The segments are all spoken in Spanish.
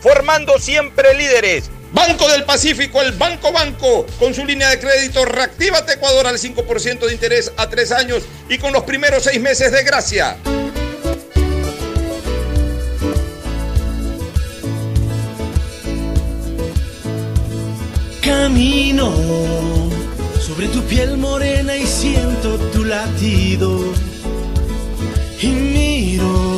formando siempre líderes. Banco del Pacífico, el Banco Banco, con su línea de crédito Reactívate Ecuador al 5% de interés a tres años y con los primeros seis meses de gracia. Camino sobre tu piel morena y siento tu latido. Y miro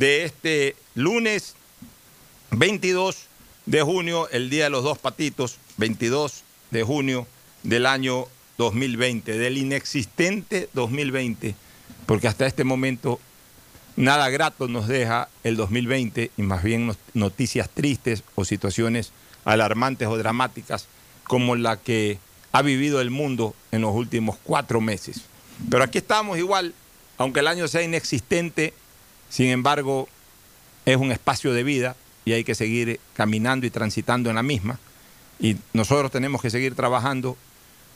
de este lunes 22 de junio, el Día de los Dos Patitos, 22 de junio del año 2020, del inexistente 2020, porque hasta este momento nada grato nos deja el 2020 y más bien noticias tristes o situaciones alarmantes o dramáticas como la que ha vivido el mundo en los últimos cuatro meses. Pero aquí estamos igual, aunque el año sea inexistente, sin embargo, es un espacio de vida y hay que seguir caminando y transitando en la misma. Y nosotros tenemos que seguir trabajando,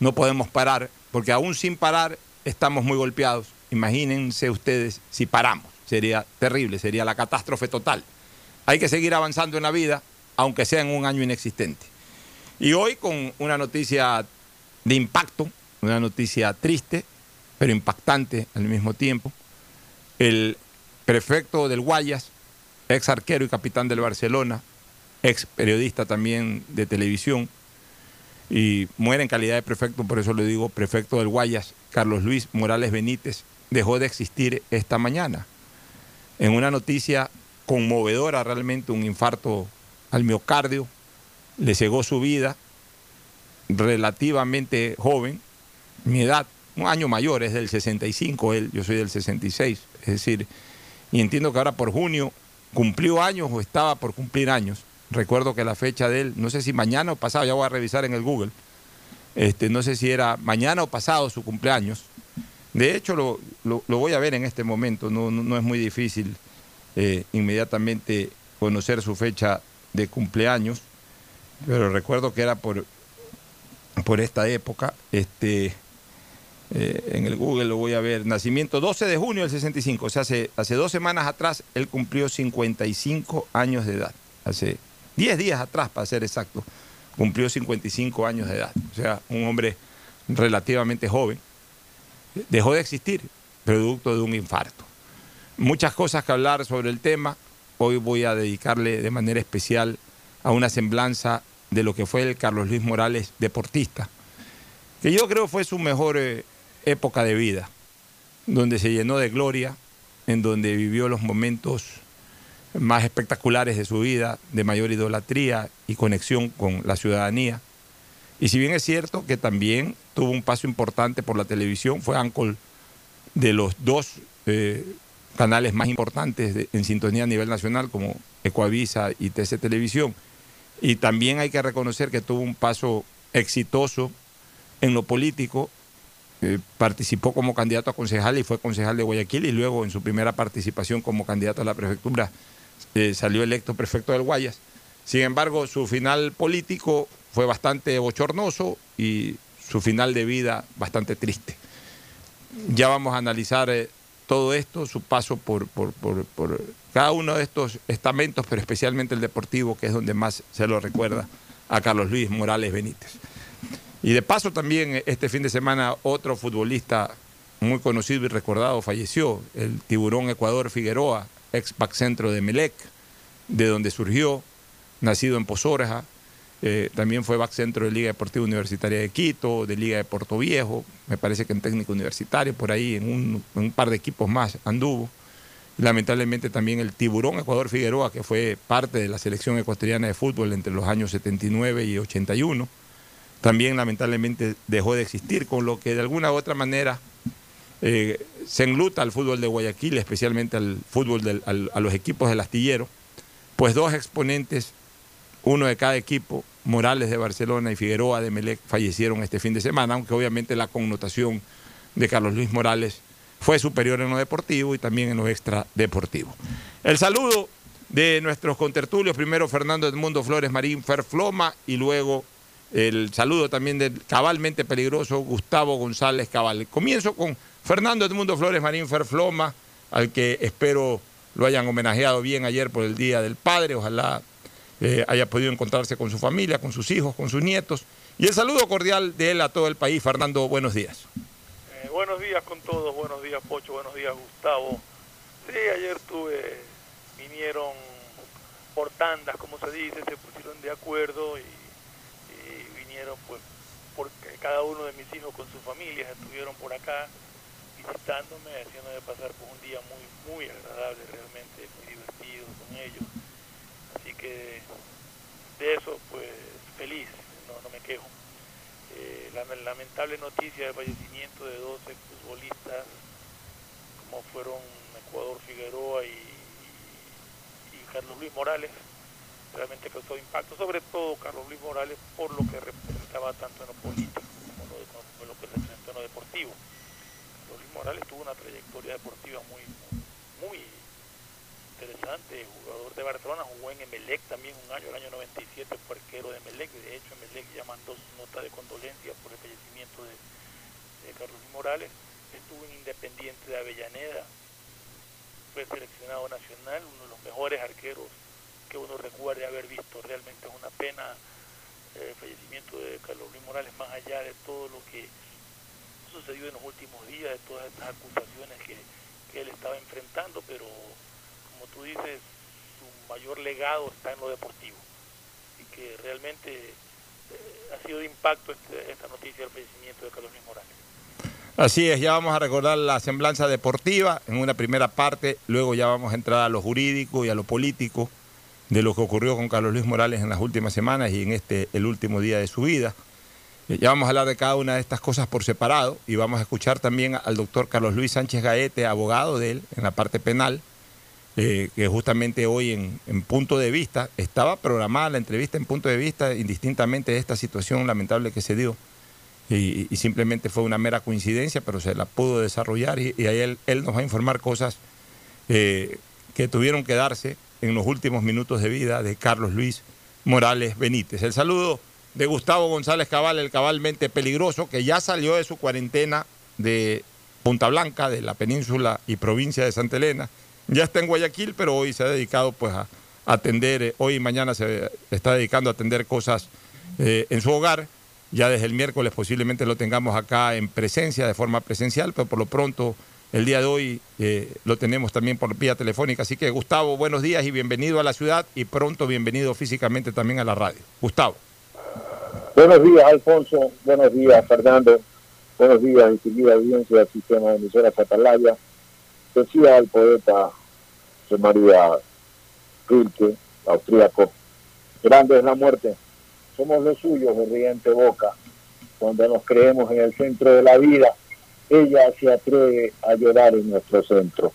no podemos parar, porque aún sin parar estamos muy golpeados. Imagínense ustedes si paramos, sería terrible, sería la catástrofe total. Hay que seguir avanzando en la vida, aunque sea en un año inexistente. Y hoy con una noticia de impacto, una noticia triste, pero impactante al mismo tiempo. El prefecto del Guayas, ex arquero y capitán del Barcelona, ex periodista también de televisión, y muere en calidad de prefecto, por eso le digo prefecto del Guayas, Carlos Luis Morales Benítez, dejó de existir esta mañana. En una noticia conmovedora realmente, un infarto al miocardio, le cegó su vida, relativamente joven, mi edad, un año mayor, es del 65, él, yo soy del 66, es decir, y entiendo que ahora por junio cumplió años o estaba por cumplir años. Recuerdo que la fecha de él, no sé si mañana o pasado, ya voy a revisar en el Google, este, no sé si era mañana o pasado su cumpleaños. De hecho, lo, voy a ver en este momento, no, es muy difícil eh, inmediatamente conocer su fecha de cumpleaños, pero recuerdo que era por, por esta época. Este, eh, en el Google lo voy a ver, nacimiento 12 de junio del 65, o sea, hace, hace dos semanas atrás él cumplió 55 años de edad, hace 10 días atrás para ser exacto, cumplió 55 años de edad, o sea, un hombre relativamente joven, dejó de existir, producto de un infarto. Muchas cosas que hablar sobre el tema, hoy voy a dedicarle de manera especial a una semblanza de lo que fue el Carlos Luis Morales deportista, que yo creo fue su mejor eh, época de vida, donde se llenó de gloria, en donde vivió los momentos más espectaculares de su vida, de mayor idolatría y conexión con la ciudadanía. Y si bien es cierto que también tuvo un paso importante por la televisión, fue áncol de los dos eh, canales más importantes en sintonía a nivel nacional, como Ecoavisa y TC Televisión. Y también hay que reconocer que tuvo un paso exitoso en lo político. Eh, participó como candidato a concejal y fue concejal de Guayaquil y luego en su primera participación como candidato a la prefectura eh, salió electo prefecto del Guayas. Sin embargo, su final político fue bastante bochornoso y su final de vida bastante triste. Ya vamos a analizar eh, todo esto, su paso por, cada uno de estos estamentos, pero especialmente el deportivo, que es donde más se lo recuerda a Carlos Luis Morales Benítez. Y de paso también eh, este fin de semana otro futbolista muy conocido y recordado falleció, el tiburón Ecuador Figueroa, ex centro de Melec, de donde surgió, nacido en Pozorja, eh, también fue back centro de Liga Deportiva Universitaria de Quito, de Liga de Puerto Viejo, me parece que en técnico universitario, por ahí en un, en un par de equipos más anduvo. Lamentablemente también el tiburón Ecuador Figueroa, que fue parte de la selección ecuatoriana de fútbol entre los años 79 y 81, también lamentablemente dejó de existir, con lo que de alguna u otra manera eh, se engluta al fútbol de Guayaquil, especialmente al fútbol del- al- a los equipos del astillero, pues dos exponentes, uno de cada equipo, Morales de Barcelona y Figueroa de Melec, fallecieron este fin de semana, aunque obviamente la connotación de Carlos Luis Morales fue superior en lo deportivo y también en lo extradeportivo. El saludo de nuestros contertulios, primero Fernando Edmundo Flores Marín Ferfloma y luego el saludo también del cabalmente peligroso Gustavo González Cabal. Comienzo con Fernando Edmundo Flores Marín Ferfloma, al que espero lo hayan homenajeado bien ayer por el Día del Padre. Ojalá eh, haya podido encontrarse con su familia, con sus hijos, con sus nietos. Y el saludo cordial de él a todo el país. Fernando, buenos días. Eh, buenos días con todos, buenos días Pocho, buenos días Gustavo. Sí, ayer tuve, vinieron por tandas, como se dice, se pusieron de acuerdo y, pues porque cada uno de mis hijos con sus familias estuvieron por acá visitándome, haciéndome pasar por un día muy, muy agradable, realmente muy divertido con ellos. Así que de eso pues feliz, no, no me quejo. Eh, la lamentable noticia del fallecimiento de 12 futbolistas, como fueron Ecuador Figueroa y Carlos Luis Morales, realmente causó impacto, sobre todo Carlos Luis Morales por lo que representaba tanto en lo político como lo, lo que representó en lo deportivo. Carlos Luis Morales tuvo una trayectoria deportiva muy, muy interesante, jugador de Barcelona, jugó en Emelec también un año, el año 97 fue arquero de Emelec, de hecho Emelec ya mandó su nota de condolencia por el fallecimiento de, de Carlos Luis Morales, estuvo en Independiente de Avellaneda, fue seleccionado nacional, uno de los mejores arqueros que uno recuerde haber visto, realmente es una pena eh, el fallecimiento de Carlos Luis Morales, más allá de todo lo que sucedió en los últimos días, de todas estas acusaciones que, que él estaba enfrentando, pero como tú dices, su mayor legado está en lo deportivo y que realmente eh, ha sido de impacto este- esta noticia del fallecimiento de Carlos Luis Morales. Así es, ya vamos a recordar la semblanza deportiva en una primera parte, luego ya vamos a entrar a lo jurídico y a lo político de lo que ocurrió con Carlos Luis Morales en las últimas semanas y en este el último día de su vida. Eh, Ya vamos a hablar de cada una de estas cosas por separado y vamos a escuchar también al doctor Carlos Luis Sánchez Gaete, abogado de él en la parte penal, eh, que justamente hoy en, en punto de vista, estaba programada la entrevista en punto de vista indistintamente de esta situación lamentable que se dio y, simplemente fue una mera coincidencia, pero se la pudo desarrollar y, y ahí él, él nos va a informar cosas eh, que tuvieron que darse en los últimos minutos de vida de Carlos Luis Morales Benítez. El saludo de Gustavo González Cabal, el cabalmente peligroso, que ya salió de su cuarentena de Punta Blanca, de la península y provincia de Santa Elena. Ya está en Guayaquil, pero hoy se ha dedicado pues a atender, eh, hoy y mañana se está dedicando a atender cosas eh, en su hogar. Ya desde el miércoles posiblemente lo tengamos acá en presencia, de forma presencial, pero por lo pronto el día de hoy eh, lo tenemos también por vía telefónica. Así que Gustavo, buenos días y bienvenido a la ciudad y pronto bienvenido físicamente también a la radio. Gustavo. Buenos días, Alfonso. Buenos días, Fernando. Buenos días, distinguida audiencia del sistema de emisoras Atalaya. Decía el poeta José María Rilke, austríaco, grande es la muerte. Somos los suyos de riente boca. Cuando nos creemos en el centro de la vida, ella se atreve a llorar en nuestro centro.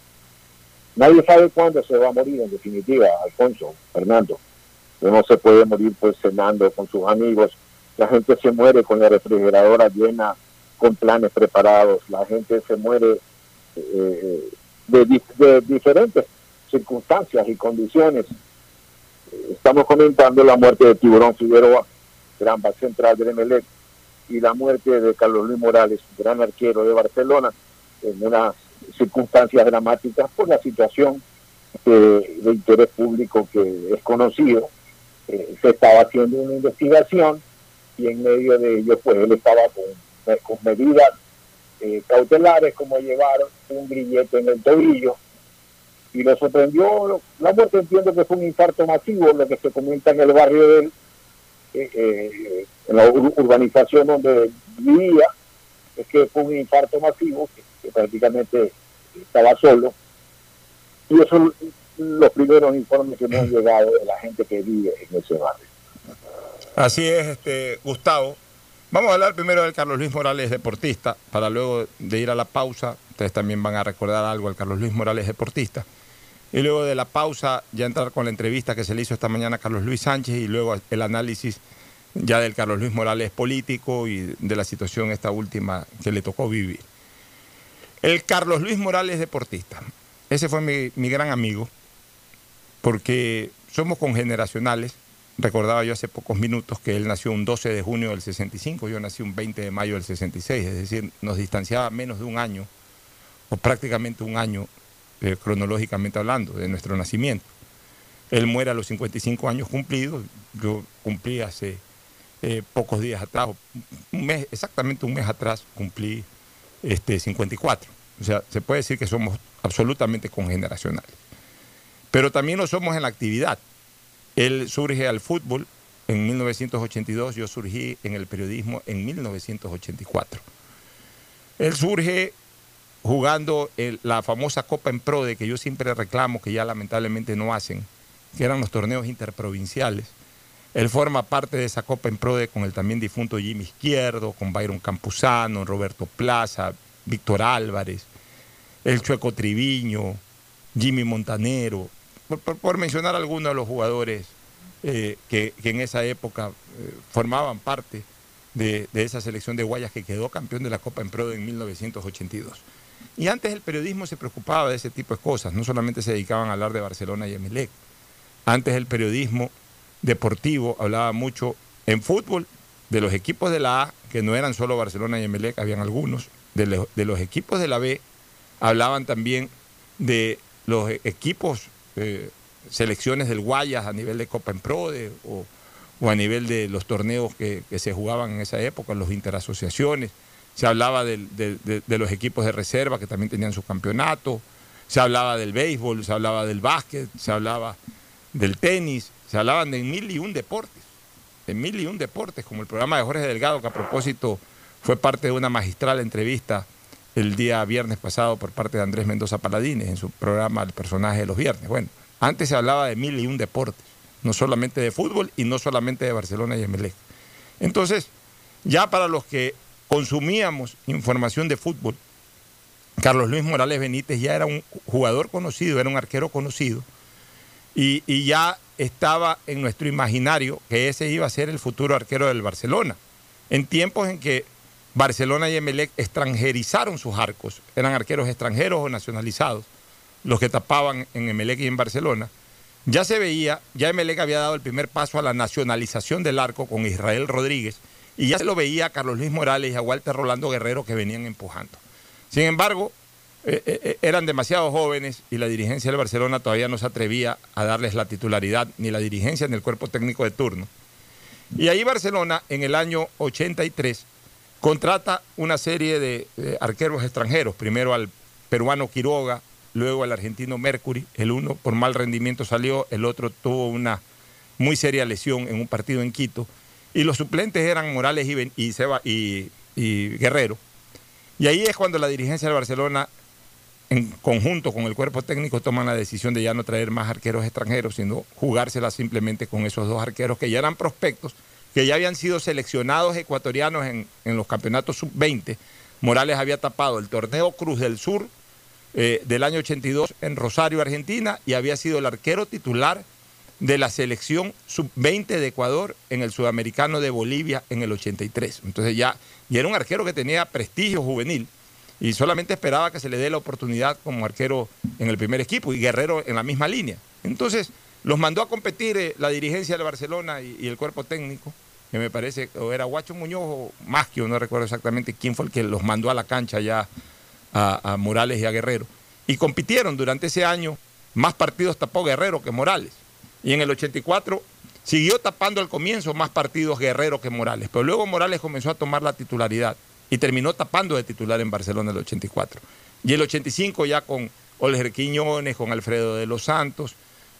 Nadie sabe cuándo se va a morir, en definitiva, Alfonso, Fernando. No se puede morir pues cenando con sus amigos. La gente se muere con la refrigeradora llena, con planes preparados. La gente se muere eh, de, de diferentes circunstancias y condiciones. Estamos comentando la muerte de Tiburón Figueroa, gran central del Emelec, y la muerte de Carlos Luis Morales, gran arquero de Barcelona, en unas circunstancias dramáticas por la situación de, interés público que es conocido. Eh, se estaba haciendo una investigación y en medio de ello, pues él estaba con, con medidas eh, cautelares como llevar un grillete en el tobillo y lo sorprendió la muerte entiendo que fue un infarto masivo lo que se comenta en el barrio de él en la urbanización donde vivía es que fue un infarto masivo que, prácticamente estaba solo. Y esos son los primeros informes que me han llegado de la gente que vive en ese barrio. Así es este Gustavo. Vamos a hablar primero del Carlos Luis Morales deportista, para luego de ir a la pausa, ustedes también van a recordar algo al Carlos Luis Morales deportista, y luego de la pausa ya entrar con la entrevista que se le hizo esta mañana a Carlos Luis Sánchez y luego el análisis ya del Carlos Luis Morales político y de la situación esta última que le tocó vivir. El Carlos Luis Morales deportista, ese fue mi, mi gran amigo, porque somos congeneracionales Recordaba yo hace pocos minutos que él nació un 12 de junio del 65, yo nací un 20 de mayo del 66, es decir, nos distanciaba menos de un año, o prácticamente un año, eh, cronológicamente hablando, de nuestro nacimiento. Él muere a los 55 años cumplidos, yo cumplí hace eh, pocos días atrás, un mes, exactamente un mes atrás cumplí este, 54. O sea, se puede decir que somos absolutamente congeneracionales. Pero también lo somos en la actividad. Él surge al fútbol en 1982, yo surgí en el periodismo en 1984. Él surge jugando la famosa Copa en Pro de que yo siempre reclamo, que ya lamentablemente no hacen, que eran los torneos interprovinciales. Él forma parte de esa Copa en Pro con el también difunto Jimmy Izquierdo, con Byron Campuzano, Roberto Plaza, Víctor Álvarez, el Chueco Triviño, Jimmy Montanero, por, mencionar algunos de los jugadores eh, que, en esa época eh, formaban parte de, esa selección de Guayas que quedó campeón de la Copa en Pro en 1982. Y antes el periodismo se preocupaba de ese tipo de cosas, no solamente se dedicaban a hablar de Barcelona y Emelec. Antes el periodismo deportivo hablaba mucho en fútbol de los equipos de la A, que no eran solo Barcelona y Emelec, habían algunos, de, de los equipos de la B, hablaban también de los equipos eh, selecciones del Guayas a nivel de Copa en Pro o, a nivel de los torneos que, se jugaban en esa época, los interasociaciones. Se hablaba de, los equipos de reserva que también tenían su campeonato. Se hablaba del béisbol, se hablaba del básquet, se hablaba del tenis, se hablaban de mil y un deportes. De mil y un deportes, como el programa de Jorge Delgado, que a propósito fue parte de una magistral entrevista el día viernes pasado por parte de Andrés Mendoza Paladines en su programa El personaje de los viernes. Bueno, antes se hablaba de mil y un deportes, no solamente de fútbol y no solamente de Barcelona y Emelec. Entonces, ya para los que consumíamos información de fútbol, Carlos Luis Morales Benítez ya era un jugador conocido, era un arquero conocido, y, ya estaba en nuestro imaginario que ese iba a ser el futuro arquero del Barcelona, en tiempos en que Barcelona y Emelec extranjerizaron sus arcos, eran arqueros extranjeros o nacionalizados, los que tapaban en Emelec y en Barcelona. Ya se veía, ya Emelec había dado el primer paso a la nacionalización del arco con Israel Rodríguez y ya se lo veía a Carlos Luis Morales y a Walter Rolando Guerrero que venían empujando. Sin embargo, eh, eh, eh, eran demasiado jóvenes y la dirigencia del Barcelona todavía no se atrevía a darles la titularidad, ni la dirigencia ni el cuerpo técnico de turno. Y ahí Barcelona, en el año 83, contrata una serie de, de arqueros extranjeros, primero al peruano Quiroga, luego al argentino Mercury, el uno por mal rendimiento salió, el otro tuvo una muy seria lesión en un partido en Quito, y los suplentes eran Morales y, y Seba- y- y Guerrero. Y ahí es cuando la dirigencia del Barcelona, en conjunto con el cuerpo técnico, toman la decisión de ya no traer más arqueros extranjeros, sino jugársela simplemente con esos dos arqueros que ya eran prospectos, que ya habían sido seleccionados ecuatorianos en, en los campeonatos sub-20. Morales había tapado el torneo Cruz del Sur eh, del año 82 en Rosario, Argentina, y había sido el arquero titular de la selección sub-20 de Ecuador en el sudamericano de Bolivia en el 83. Entonces ya, y era un arquero que tenía prestigio juvenil y solamente esperaba que se le dé la oportunidad como arquero en el primer equipo y Guerrero en la misma línea. Entonces los mandó a competir eh, la dirigencia de Barcelona y, el cuerpo técnico, que me parece, o era Guacho Muñoz o Masquio, no recuerdo exactamente quién fue el que los mandó a la cancha ya a, a Morales y a Guerrero. Y compitieron durante ese año, más partidos tapó Guerrero que Morales. Y en el 84 siguió tapando al comienzo más partidos Guerrero que Morales, pero luego Morales comenzó a tomar la titularidad y terminó tapando de titular en Barcelona el 84. Y el 85 ya con Olger Quiñones, con Alfredo de los Santos,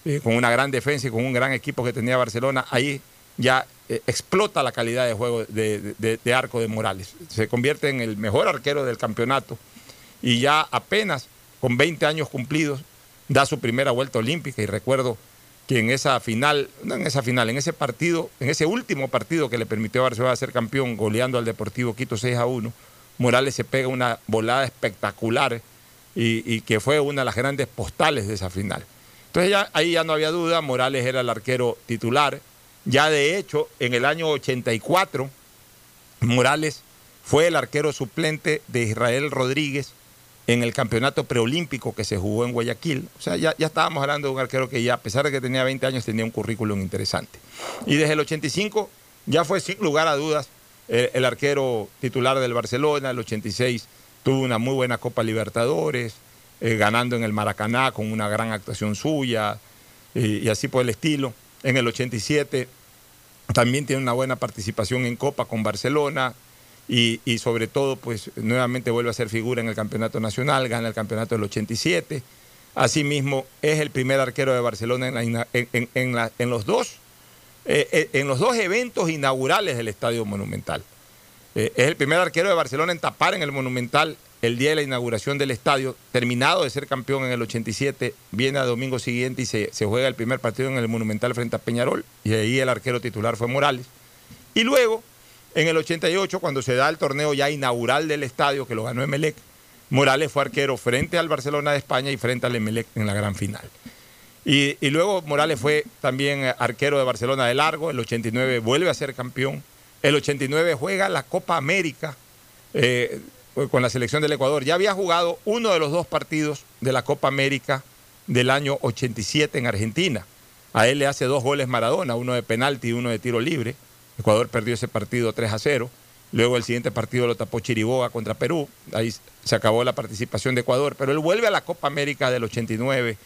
eh, con una gran defensa y con un gran equipo que tenía Barcelona, ahí ya eh, explota la calidad de juego de, arco de Morales. Se convierte en el mejor arquero del campeonato y ya apenas con 20 años cumplidos da su primera vuelta olímpica y recuerdo que en esa final, no en esa final, en ese partido, en ese último partido que le permitió a Barcelona ser campeón goleando al Deportivo Quito 6 a 1, Morales se pega una volada espectacular y, que fue una de las grandes postales de esa final. Entonces ahí ya no había duda, Morales era el arquero titular. Ya de hecho, en el año 84, Morales fue el arquero suplente de Israel Rodríguez en el campeonato preolímpico que se jugó en Guayaquil. O sea, ya, estábamos hablando de un arquero que ya, a pesar de que tenía 20 años, tenía un currículum interesante. Y desde el 85 ya fue sin lugar a dudas el, arquero titular del Barcelona. El 86 tuvo una muy buena Copa Libertadores, eh, ganando en el Maracaná con una gran actuación suya y así por el estilo. En el 87 también tiene una buena participación en Copa con Barcelona y, y sobre todo, pues nuevamente vuelve a ser figura en el campeonato nacional, gana el campeonato del 87. Asimismo, es el primer arquero de Barcelona en, los dos, eh, eh, en los dos eventos inaugurales del Estadio Monumental. Eh, es el primer arquero de Barcelona en tapar en el Monumental el día de la inauguración del estadio, terminado de ser campeón en el 87, viene al domingo siguiente y se, se juega el primer partido en el Monumental frente a Peñarol, y ahí el arquero titular fue Morales. Y luego, en el 88, cuando se da el torneo ya inaugural del estadio, que lo ganó Emelec, Morales fue arquero frente al Barcelona de España y frente al Emelec en la gran final. Y, luego Morales fue también arquero de Barcelona de largo, el 89 vuelve a ser campeón, el 89 juega la Copa América eh, con la selección del Ecuador. Ya había jugado uno de los dos partidos de la Copa América del año 87 en Argentina. A él le hace dos goles Maradona, uno de penalti y uno de tiro libre. Ecuador perdió ese partido 3 a 0. Luego el siguiente partido lo tapó Chiriboga contra Perú. Ahí se acabó la participación de Ecuador. Pero él vuelve a la Copa América del 89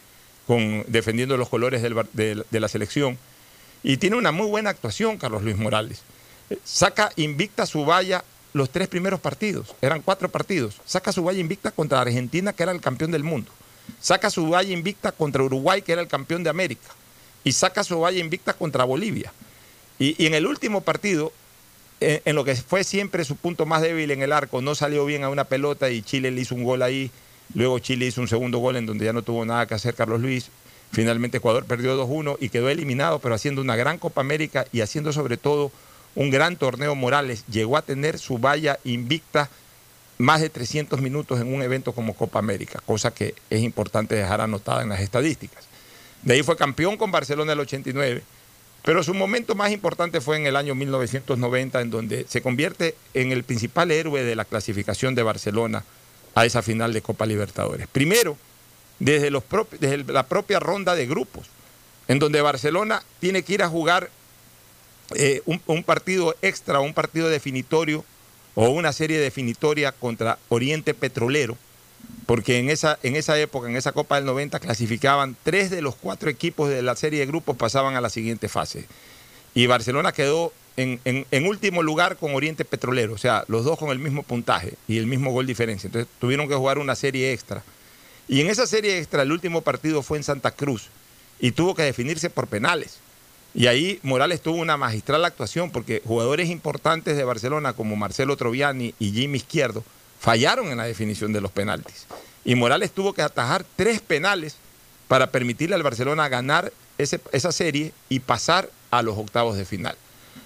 con, defendiendo los colores de, de la selección. Y tiene una muy buena actuación Carlos Luis Morales. Eh, Saca invicta su valla los tres primeros partidos. Eran cuatro partidos. Saca su valla invicta contra Argentina, que era el campeón del mundo. Saca su valla invicta contra Uruguay, que era el campeón de América. Y saca su valla invicta contra Bolivia. Y, en el último partido, en, en lo que fue siempre su punto más débil en el arco, no salió bien a una pelota y Chile le hizo un gol ahí. Luego Chile hizo un segundo gol en donde ya no tuvo nada que hacer Carlos Luis. Finalmente Ecuador perdió 2-1 y quedó eliminado, pero haciendo una gran Copa América y haciendo sobre todo un gran torneo Morales. Llegó a tener su valla invicta más de 300 minutos en un evento como Copa América, cosa que es importante dejar anotada en las estadísticas. De ahí fue campeón con Barcelona el 89, pero su momento más importante fue en el año 1990, en donde se convierte en el principal héroe de la clasificación de Barcelona a esa final de Copa Libertadores. Primero, desde, la propia ronda de grupos, en donde Barcelona tiene que ir a jugar eh, un partido extra, un partido definitorio o una serie definitoria contra Oriente Petrolero, porque en esa, en esa época, en esa Copa del 90, clasificaban tres de los cuatro equipos de la serie de grupos, pasaban a la siguiente fase. Y Barcelona quedó en, en- último lugar con Oriente Petrolero, o sea, los dos con el mismo puntaje y el mismo gol diferencia. Entonces tuvieron que jugar una serie extra. Y en esa serie extra, el último partido fue en Santa Cruz y tuvo que definirse por penales. Y ahí Morales tuvo una magistral actuación porque jugadores importantes de Barcelona como Marcelo Troviani y Jimmy Izquierdo fallaron en la definición de los penaltis. Y Morales tuvo que atajar tres penales para permitirle al Barcelona ganar esa serie y pasar a los octavos de final.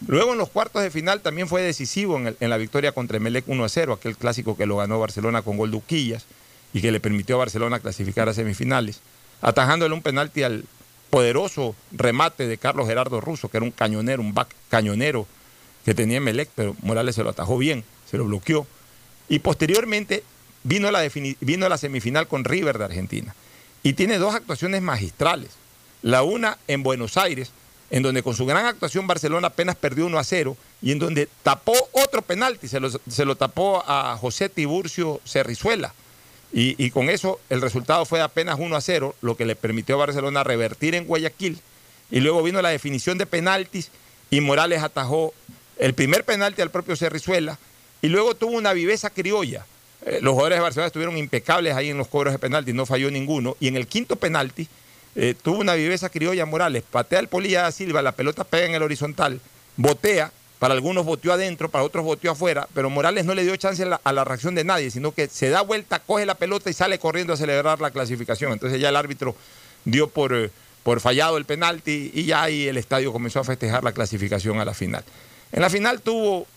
Luego en los cuartos de final también fue decisivo en, la victoria contra Emelec 1 a 0, aquel clásico que lo ganó Barcelona con gol de Uquillas y que le permitió a Barcelona clasificar a semifinales, atajándole un penalti al poderoso remate de Carlos Gerardo Russo, que era un cañonero, un back cañonero que tenía Emelec, pero Morales se lo atajó bien, se lo bloqueó. Y posteriormente vino la, vino la semifinal con River de Argentina. Y tiene dos actuaciones magistrales. La una en Buenos Aires, en donde con su gran actuación Barcelona apenas perdió 1 a 0 y en donde tapó otro penalti, se lo, se lo tapó a José Tiburcio Cerrizuela. Y, y con eso el resultado fue de apenas 1 a 0, lo que le permitió a Barcelona revertir en Guayaquil. Y luego vino la definición de penaltis y Morales atajó el primer penalti al propio Cerrizuela y luego tuvo una viveza criolla. Eh, los jugadores de Barcelona estuvieron impecables ahí en los cobros de penalti, no falló ninguno. Y en el quinto penalti eh, tuvo una viveza criolla Morales, patea el Polilla da Silva, la pelota pega en el horizontal, botea, para algunos boteó adentro, para otros boteó afuera, pero Morales no le dio chance a la, a la reacción de nadie, sino que se da vuelta, coge la pelota y sale corriendo a celebrar la clasificación. Entonces ya el árbitro dio por, eh, por fallado el penalti y ya ahí el estadio comenzó a festejar la clasificación a la final. En la final tuvo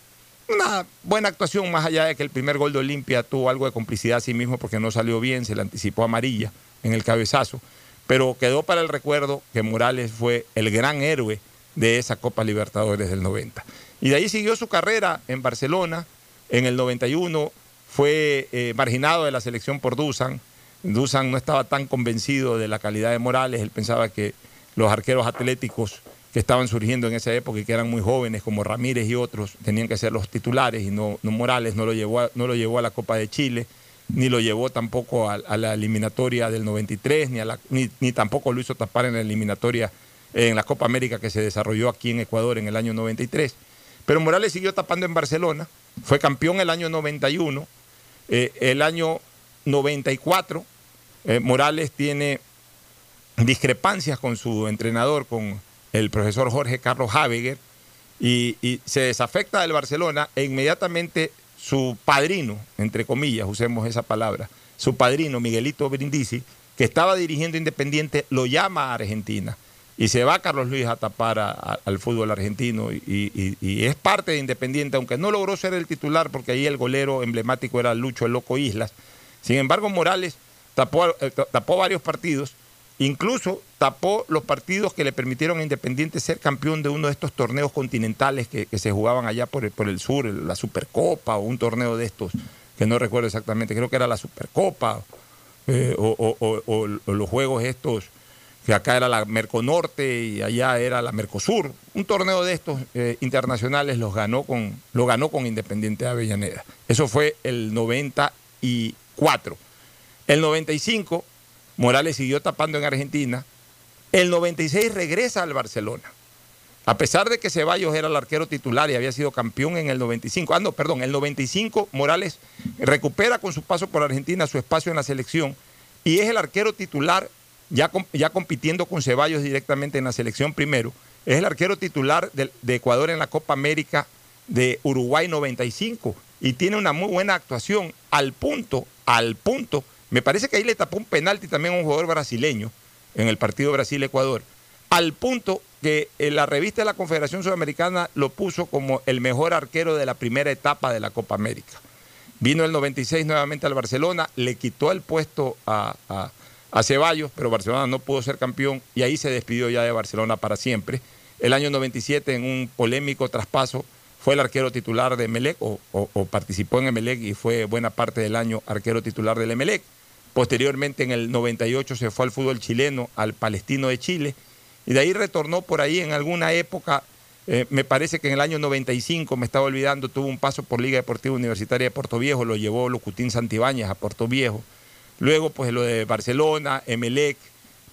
una buena actuación, más allá de que el primer gol de Olimpia tuvo algo de complicidad a sí mismo porque no salió bien, se le anticipó amarilla en el cabezazo, pero quedó para el recuerdo que Morales fue el gran héroe de esa Copa Libertadores del 90. Y de ahí siguió su carrera en Barcelona, en el 91 fue eh, marginado de la selección por Dusan, Dusan no estaba tan convencido de la calidad de Morales, él pensaba que los arqueros atléticos que estaban surgiendo en esa época y que eran muy jóvenes, como Ramírez y otros, tenían que ser los titulares y no, no Morales, no lo, llevó a, no lo llevó a la Copa de Chile, ni lo llevó tampoco a, la eliminatoria del 93, ni, a la, ni, ni tampoco lo hizo tapar en la eliminatoria en la Copa América que se desarrolló aquí en Ecuador en el año 93. Pero Morales siguió tapando en Barcelona, fue campeón el año 91, eh, el año 94, eh, Morales tiene discrepancias con su entrenador, con el profesor Jorge Carlos Habeger, y, se desafecta del Barcelona e inmediatamente su padrino, entre comillas, usemos esa palabra, su padrino Miguelito Brindisi, que estaba dirigiendo Independiente, lo llama a Argentina y se va Carlos Luis a tapar al fútbol argentino y, es parte de Independiente, aunque no logró ser el titular porque ahí el golero emblemático era Lucho el Loco Islas. Sin embargo, Morales tapó, eh, tapó varios partidos, incluso tapó los partidos que le permitieron a Independiente ser campeón de uno de estos torneos continentales que, se jugaban allá por el, sur, la Supercopa o un torneo de estos, que no recuerdo exactamente, creo que era la Supercopa eh, o, los juegos estos que acá era la Merconorte y allá era la Mercosur. Un torneo de estos eh, internacionales los ganó con, lo ganó con Independiente de Avellaneda. Eso fue el 94. El 95, Morales siguió tapando en Argentina. El 96 regresa al Barcelona. A pesar de que Ceballos era el arquero titular y había sido campeón en el 95. Ah, no, perdón, el 95 Morales recupera con su paso por Argentina su espacio en la selección y es el arquero titular, ya, ya compitiendo con Ceballos directamente en la selección primero, es el arquero titular del- de, Ecuador en la Copa América de Uruguay 95 y tiene una muy buena actuación al punto, al punto, me parece que ahí le tapó un penalti también a un jugador brasileño en el partido Brasil-Ecuador, al punto que en la revista de la Confederación Sudamericana lo puso como el mejor arquero de la primera etapa de la Copa América. Vino el 96 nuevamente al Barcelona, le quitó el puesto a, a- Ceballos, pero Barcelona no pudo ser campeón y ahí se despidió ya de Barcelona para siempre. El año 97, en un polémico traspaso, fue el arquero titular de Emelec o, o- o participó en Emelec y fue buena parte del año arquero titular del Emelec. Posteriormente, en el 98, se fue al fútbol chileno, al Palestino de Chile, y de ahí retornó por ahí en alguna época, eh, me parece que en el año 95, me estaba olvidando, tuvo un paso por Liga Deportiva Universitaria de Puerto Viejo, lo llevó Locutín Santibáñez a Puerto Viejo. Luego, pues lo de Barcelona, Emelec,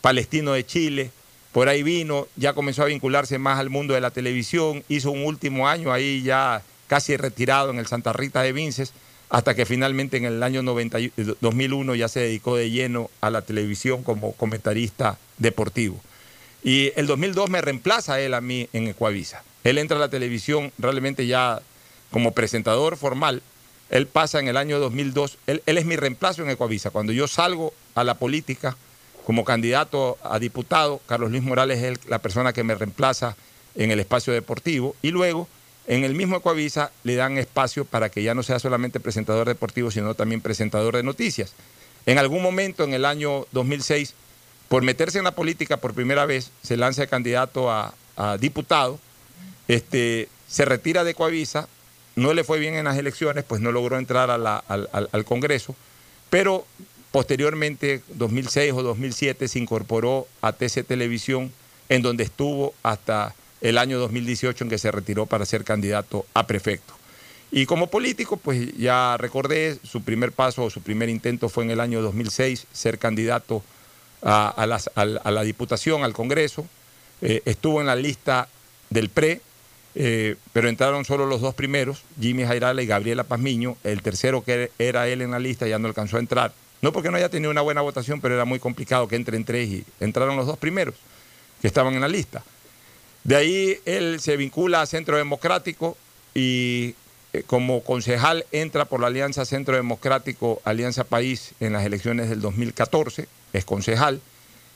Palestino de Chile. por ahí vino, ya comenzó a vincularse más al mundo de la televisión, hizo un último año ahí ya casi retirado en el Santa Rita de Vinces, hasta que finalmente en el año 90 y- 2001 ya se dedicó de lleno a la televisión como comentarista deportivo. Y el 2002 me reemplaza él a mí en Ecuavisa. Él entra a la televisión realmente ya como presentador formal. Él pasa en el año 2002. Él, él es mi reemplazo en Ecuavisa. Cuando yo salgo a la política como candidato a diputado, Carlos Luis Morales es la persona que me reemplaza en el espacio deportivo. Y luego, en el mismo Ecuavisa, le dan espacio para que ya no sea solamente presentador deportivo, sino también presentador de noticias. En algún momento, en el año 2006, por meterse en la política por primera vez, se lanza candidato a, diputado, este, se retira de Coavisa, no le fue bien en las elecciones, pues no logró entrar al- al Congreso, pero posteriormente, 2006 o 2007, se incorporó a TC Televisión, en donde estuvo hasta el año 2018 en que se retiró para ser candidato a prefecto. Y como político, pues ya recordé, su primer paso o su primer intento fue en el año 2006, ser candidato a, la Diputación, al Congreso. Eh, estuvo en la lista del PRE, eh, pero entraron solo los dos primeros, Jimmy Jairala y Gabriela Pazmiño. El tercero que era él en la lista ya no alcanzó a entrar. No porque no haya tenido una buena votación, pero era muy complicado que entren tres y entraron los dos primeros que estaban en la lista. De ahí él se vincula a Centro Democrático y eh, como concejal entra por la Alianza Centro Democrático, Alianza País en las elecciones del 2014, es concejal,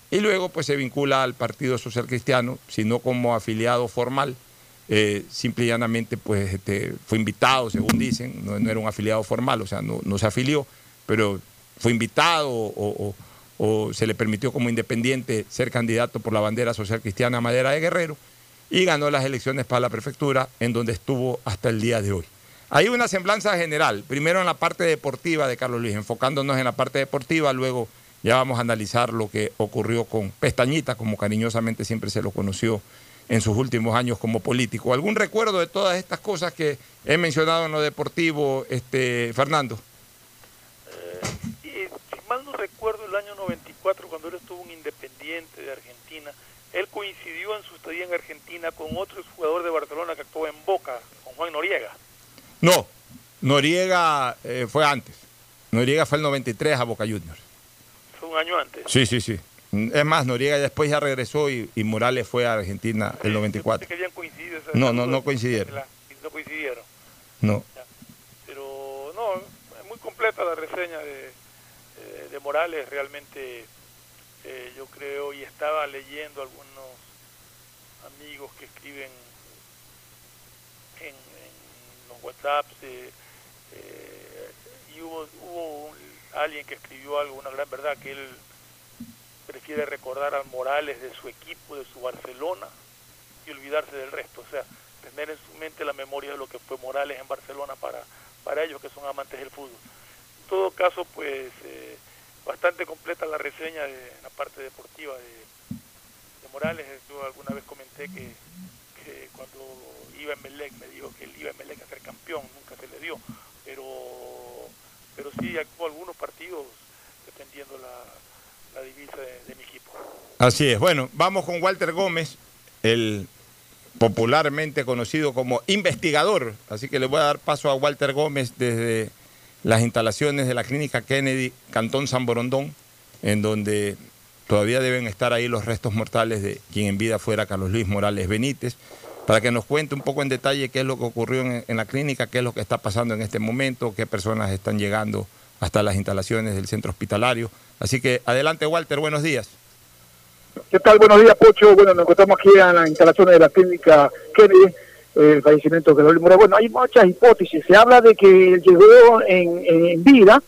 y luego pues se vincula al Partido Social Cristiano, sino como afiliado formal, eh, simple y llanamente pues este, fue invitado, según dicen, no, era un afiliado formal, o sea, no, se afilió, pero fue invitado o, o- o se le permitió como independiente ser candidato por la bandera social cristiana Madera de Guerrero y ganó las elecciones para la prefectura en donde estuvo hasta el día de hoy. Hay una semblanza general, primero en la parte deportiva de Carlos Luis, enfocándonos en la parte deportiva, luego ya vamos a analizar lo que ocurrió con Pestañita, como cariñosamente siempre se lo conoció en sus últimos años como político. ¿Algún recuerdo de todas estas cosas que he mencionado en lo deportivo, este, Fernando? Y si mal no recuerdo, el año 94, cuando él estuvo en Independiente de Argentina, él coincidió en su estadía en Argentina con otro jugador de Barcelona que actuó en Boca, con Juan Noriega. No, Noriega eh, fue antes. Noriega fue el 93 a Boca Juniors. Fue un año antes. Sí, sí, sí. Es más, Noriega después ya regresó y, y Morales fue a Argentina el Yo 94. pensé que habían coincidido. esas- No, no, no coincidieron. La- No coincidieron. No. Pero no, es muy completa la reseña de, eh, de Morales. Realmente eh, yo creo y estaba leyendo algunos amigos que escriben en, en los WhatsApps eh, eh, y hubo, hubo un- alguien que escribió algo, una gran verdad, que él prefiere recordar a Morales de su equipo, de su Barcelona y olvidarse del resto. O sea, tener en su mente la memoria de lo que fue Morales en Barcelona para, para ellos que son amantes del fútbol. En todo caso, pues eh, bastante completa la reseña de la parte deportiva de, Morales. Yo alguna vez comenté que, cuando iba en Melec me dijo que él iba en Melec a ser campeón, nunca se le dio, pero, pero sí actuó algunos partidos defendiendo la, la divisa de mi equipo. Así es. Bueno, vamos con Walter Gómez, el popularmente conocido como investigador. Así que le voy a dar paso a Walter Gómez desde las instalaciones de la Clínica Kennedy, Cantón San Borondón, en donde todavía deben estar ahí los restos mortales de quien en vida fuera Carlos Luis Morales Benítez, para que nos cuente un poco en detalle qué es lo que ocurrió en, en la clínica, qué es lo que está pasando en este momento, qué personas están llegando hasta las instalaciones del centro hospitalario. Así que adelante Walter, buenos días. ¿Qué tal? Buenos días, Pocho. Bueno, nos encontramos aquí en las instalaciones de la clínica Kennedy, el fallecimiento de Carlos Morales. Bueno, hay muchas hipótesis. Se habla de que él llegó en, vida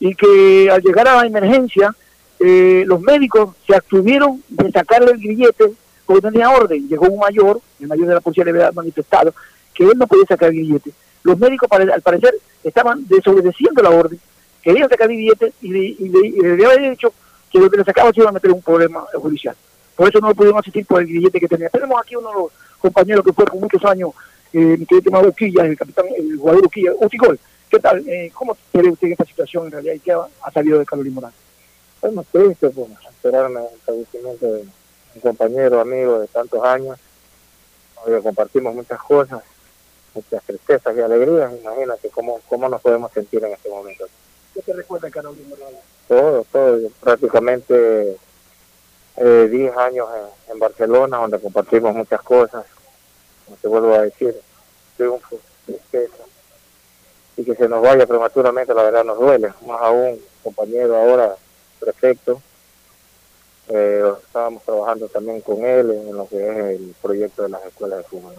y que al llegar a la emergencia, eh, los médicos se abstuvieron de sacarle el grillete porque tenía orden. Llegó un mayor, el mayor de la policía le había manifestado que él no podía sacar el grillete. Los médicos, al parecer, estaban desobedeciendo la orden, querían sacar el grillete y y le- y le había dicho que lo que le sacaba se iba a meter un problema judicial. Por eso no pudimos asistir por el grillete que tenía. Tenemos aquí uno de los compañeros que fue con muchos años, eh, mi querido Mauro Uquilla, el capitán, el jugador Uquilla. Utigol, ¿qué tal? Eh, ¿Cómo se ve usted esta situación en realidad y qué ha, ha salido de Carolina Morales? Estamos tristes por enterarme del fallecimiento de, un compañero, amigo de tantos años, donde compartimos muchas cosas, muchas tristezas y alegrías, imagínate cómo, cómo nos podemos sentir en este momento. ¿Qué te recuerda, Carolina Morales? Todo, todo, yo prácticamente eh, 10 años en, Barcelona, donde compartimos muchas cosas, como te vuelvo a decir, triunfo, tristeza, y que se nos vaya prematuramente, la verdad nos duele, más aún, compañero ahora, prefecto, eh, estábamos trabajando también con él en lo que es el proyecto de las escuelas de fútbol.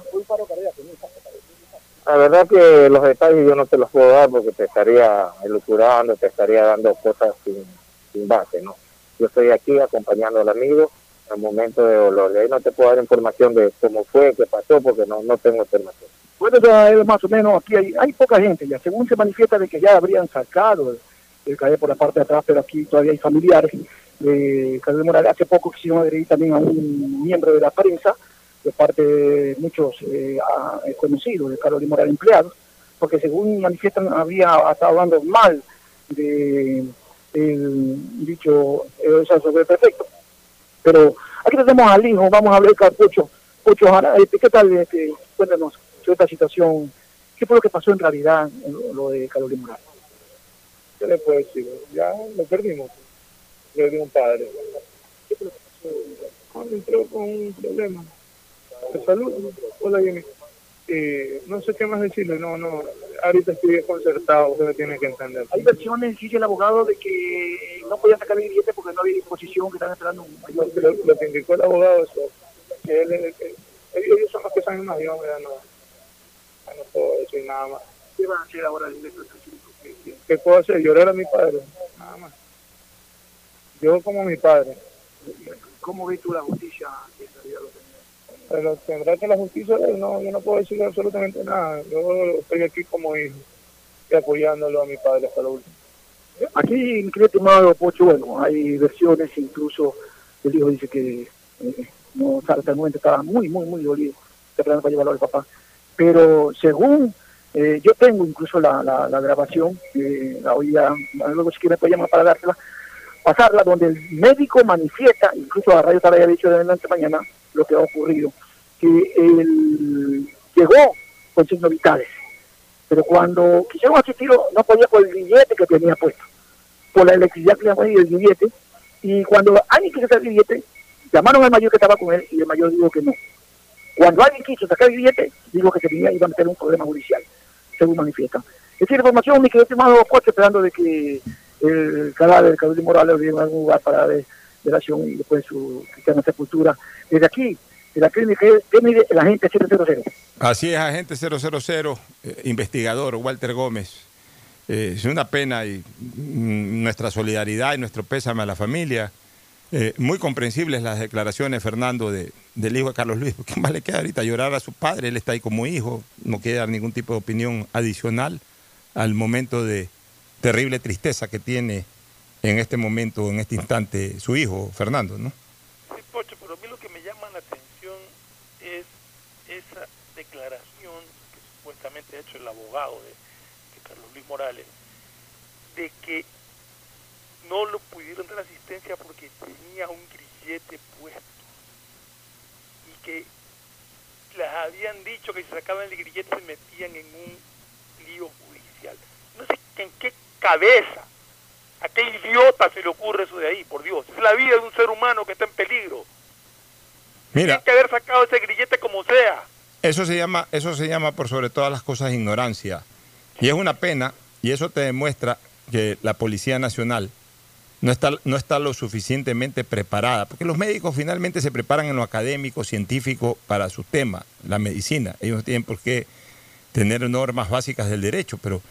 La verdad que los detalles yo no te los puedo dar porque te estaría elucurando, te estaría dando cosas sin, sin base, ¿no? Yo estoy aquí acompañando al amigo el momento de dolor. Ahí no te puedo dar información de cómo fue, qué pasó, porque no, no tengo información. Bueno, ya es más o menos aquí hay, hay poca gente ya, según se manifiesta de que ya habrían sacado el, el calle por la parte de atrás, pero aquí todavía hay familiares. Eh, Carlos Morales hace poco quisieron agredir también a un miembro de la prensa, de parte de muchos eh, a- eh, conocidos de Carlos Morales empleados, porque según manifiestan había estado hablando mal de el dicho eh, o sea, sobre el prefecto. Pero aquí tenemos al hijo, vamos a hablar con Pocho. Pocho, ¿qué tal? Este, cuéntanos sobre esta situación. ¿Qué fue lo que pasó en realidad lo, lo de Carolina Morales? ¿Qué le puedo decir? Ya lo perdimos. Perdí un padre. Cuando entró con un problema de salud, hola Jimmy. Eh, no sé qué más decirle, no, no, ahorita estoy desconcertado, usted me tiene que entender. Hay versiones, dice el abogado, de que no podían sacar el billete porque no había disposición, que estaban esperando un mayor. Lo, que indicó el abogado es que él, ellos son los que saben más, yo no, no puedo decir nada más. ¿Qué van a hacer ahora el director ¿Qué, qué puedo hacer? Llorar a mi padre, nada más. Yo como mi padre. ¿Cómo ves tú la justicia? Pero tendrá que la justicia, no, yo no puedo decirle absolutamente nada. Yo estoy aquí como hijo y apoyándolo a mi padre hasta lo último. Aquí, querido estimado Pocho, bueno, hay versiones, incluso el hijo dice que eh, no hasta el momento estaba muy, muy, muy dolido, esperando para llevarlo al papá. Pero según, eh, yo tengo incluso la, la, la grabación, eh, la oía, luego si quiere puede llamar para dársela, pasarla, donde el médico manifiesta, incluso a Radio había dicho de adelante mañana lo que ha ocurrido, que él llegó con signos vitales, pero cuando quisieron asistirlo no podía por el billete que tenía puesto, por la electricidad que le había el billete, y cuando alguien quiso sacar el billete, llamaron al mayor que estaba con él y el mayor dijo que no. Cuando alguien quiso sacar el billete, dijo que se venía iba a meter un problema judicial, según manifiesta. Esa información, mi querido estimado Pocho, esperando de que el cadáver de Carolina Morales lo lleven a algún lugar para ver velación y después su cristiana sepultura. Desde aquí, de la clínica Kennedy, el agente 000. Así es, agente 000, eh, investigador Walter Gómez. Eh, es una pena y mm, nuestra solidaridad y nuestro pésame a la familia. Eh, muy comprensibles las declaraciones, Fernando, de, del hijo de Carlos Luis. ¿Qué más le queda ahorita? Llorar a su padre, él está ahí como hijo, no quiere dar ningún tipo de opinión adicional al momento de terrible tristeza que tiene en este momento, en este instante, su hijo, Fernando, ¿no? Sí, Pocho, pero a mí lo que me llama la atención es esa declaración que supuestamente ha hecho el abogado de, Carlos Luis Morales, de que no lo pudieron dar asistencia porque tenía un grillete puesto y que les habían dicho que si sacaban el grillete se metían en un lío judicial. No sé en qué cabeza, a qué idiota se le ocurre eso de ahí, por Dios. Es la vida de un ser humano que está en peligro. Mira, Tienen que haber sacado ese grillete como sea. Eso se llama, eso se llama por sobre todas las cosas ignorancia. Y es una pena, y eso te demuestra que la Policía Nacional no está, no está lo suficientemente preparada, porque los médicos finalmente se preparan en lo académico, científico, para su tema, la medicina. Ellos no tienen por qué tener normas básicas del derecho, pero,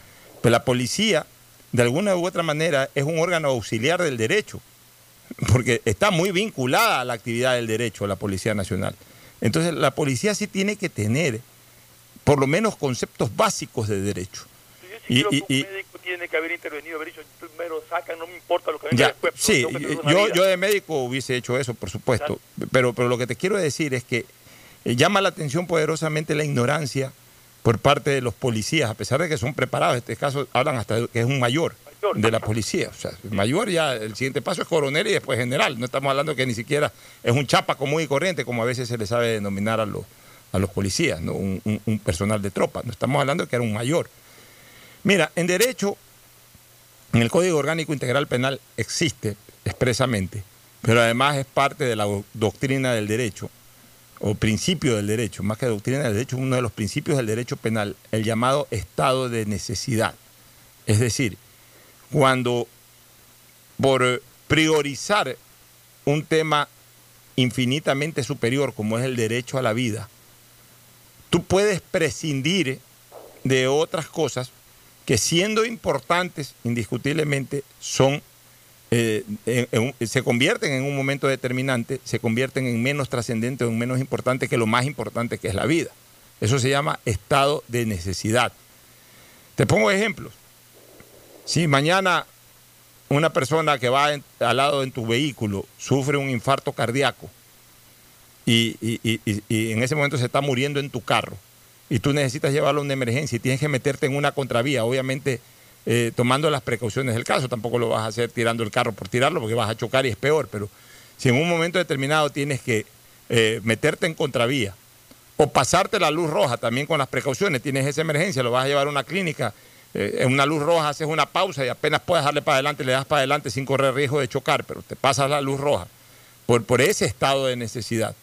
pero la policía, de alguna u otra manera, es un órgano auxiliar del derecho, porque está muy vinculada a la actividad del derecho, la Policía Nacional. Entonces, la policía sí tiene que tener, por lo menos, conceptos básicos de derecho. Yo sí Y- que un médico tiene que haber intervenido, haber dicho, primero sacan, no me importa lo que venga Ya, después. sí, yo, vida". yo de médico hubiese hecho eso, por supuesto. Pero, pero lo que te quiero decir es que eh, llama la atención poderosamente la ignorancia por parte de los policías, a pesar de que son preparados. En este caso hablan hasta que es un mayor de la policía. O sea, mayor ya, el siguiente paso es coronel y después general. No estamos hablando que ni siquiera es un chapa común y corriente, como a veces se le sabe denominar a los, a los policías, ¿no? un, un- un personal de tropa. No estamos hablando de que era un mayor. Mira, en derecho, en el Código Orgánico Integral Penal existe expresamente, pero además es parte de la do- doctrina del derecho, o principio del derecho, más que doctrina del derecho, uno de los principios del derecho penal, el llamado estado de necesidad. Es decir, cuando por priorizar un tema infinitamente superior como es el derecho a la vida, tú puedes prescindir de otras cosas que siendo importantes indiscutiblemente son eh, se convierten en un momento determinante, se convierten en menos trascendentes o en menos importante que lo más importante que es la vida. Eso se llama estado de necesidad. Te pongo ejemplos. Si mañana una persona que va al lado en tu vehículo sufre un infarto cardíaco y- y en ese momento se está muriendo en tu carro y tú necesitas llevarlo a una emergencia y tienes que meterte en una contravía, obviamente eh, tomando las precauciones del caso, tampoco lo vas a hacer tirando el carro por tirarlo porque vas a chocar y es peor, pero si en un momento determinado tienes que eh, meterte en contravía o pasarte la luz roja también con las precauciones, tienes esa emergencia, lo vas a llevar a una clínica, eh, en una luz roja haces una pausa y apenas puedes darle para adelante, le das para adelante sin correr riesgo de chocar, pero te pasas la luz roja por, por ese estado de necesidad.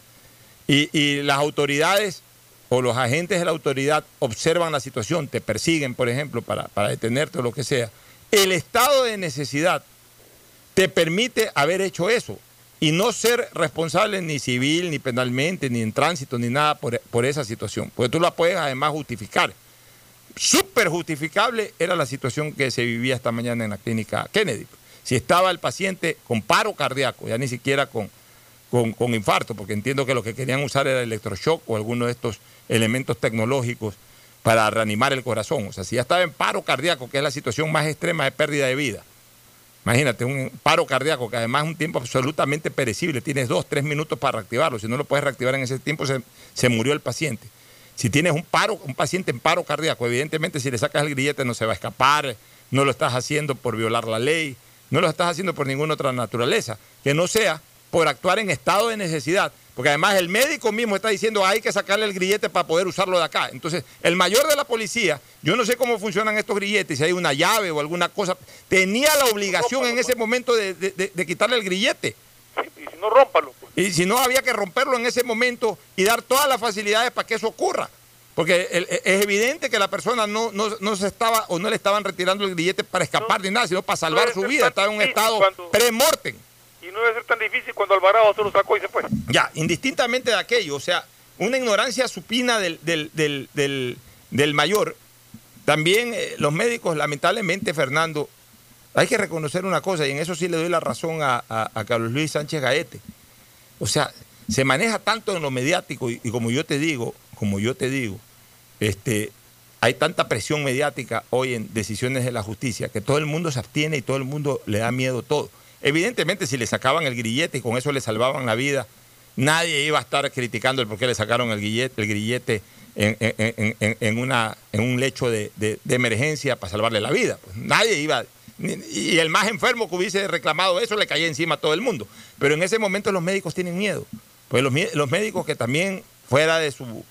Y, y las autoridades o los agentes de la autoridad observan la situación, te persiguen, por ejemplo, para, para detenerte o lo que sea. El estado de necesidad te permite haber hecho eso y no ser responsable ni civil, ni penalmente, ni en tránsito, ni nada por, por esa situación. Porque tú la puedes además justificar. Súper justificable era la situación que se vivía esta mañana en la clínica Kennedy. Si estaba el paciente con paro cardíaco, ya ni siquiera con, con, con infarto, porque entiendo que lo que querían usar era electroshock o alguno de estos elementos tecnológicos para reanimar el corazón. O sea, si ya estaba en paro cardíaco, que es la situación más extrema de pérdida de vida. Imagínate, un paro cardíaco que además es un tiempo absolutamente perecible. Tienes dos, tres minutos para reactivarlo. Si no lo puedes reactivar en ese tiempo, se, se murió el paciente. Si tienes un paro, un paciente en paro cardíaco, evidentemente si le sacas el grillete no se va a escapar, no lo estás haciendo por violar la ley, no lo estás haciendo por ninguna otra naturaleza, que no sea por actuar en estado de necesidad. Porque además el médico mismo está diciendo hay que sacarle el grillete para poder usarlo de acá. Entonces, el mayor de la policía, yo no sé cómo funcionan estos grilletes, si hay una llave o alguna cosa, tenía la obligación en ese momento de, de- de- de quitarle el grillete. Y si no, rómpalo. pues. Y si no, había que romperlo en ese momento y dar todas las facilidades para que eso ocurra. Porque e, es evidente que la persona no, no, no se estaba o no le estaban retirando el grillete para escapar ni nada, sino para salvar su vida. Estaba en un estado pre-mortem. Y no debe ser tan difícil cuando Alvarado se lo sacó y se fue. Ya, indistintamente de aquello, o sea, una ignorancia supina del, del, del, del- mayor. También eh, los médicos, lamentablemente, Fernando, hay que reconocer una cosa, y en eso sí le doy la razón a, a- a Carlos Luis Sánchez Gaete. O sea, se maneja tanto en lo mediático, y, y como yo te digo, como yo te digo, este, hay tanta presión mediática hoy en decisiones de la justicia que todo el mundo se abstiene y todo el mundo le da miedo todo. Evidentemente, si le sacaban el grillete y con eso le salvaban la vida, nadie iba a estar criticando el por qué le sacaron el grillete, el grillete en, una, en un lecho de, emergencia para salvarle la vida. Pues nadie iba. Y el más enfermo que hubiese reclamado eso le caía encima a todo el mundo. Pero en ese momento los médicos tienen miedo. Pues los, los médicos que también, fuera de su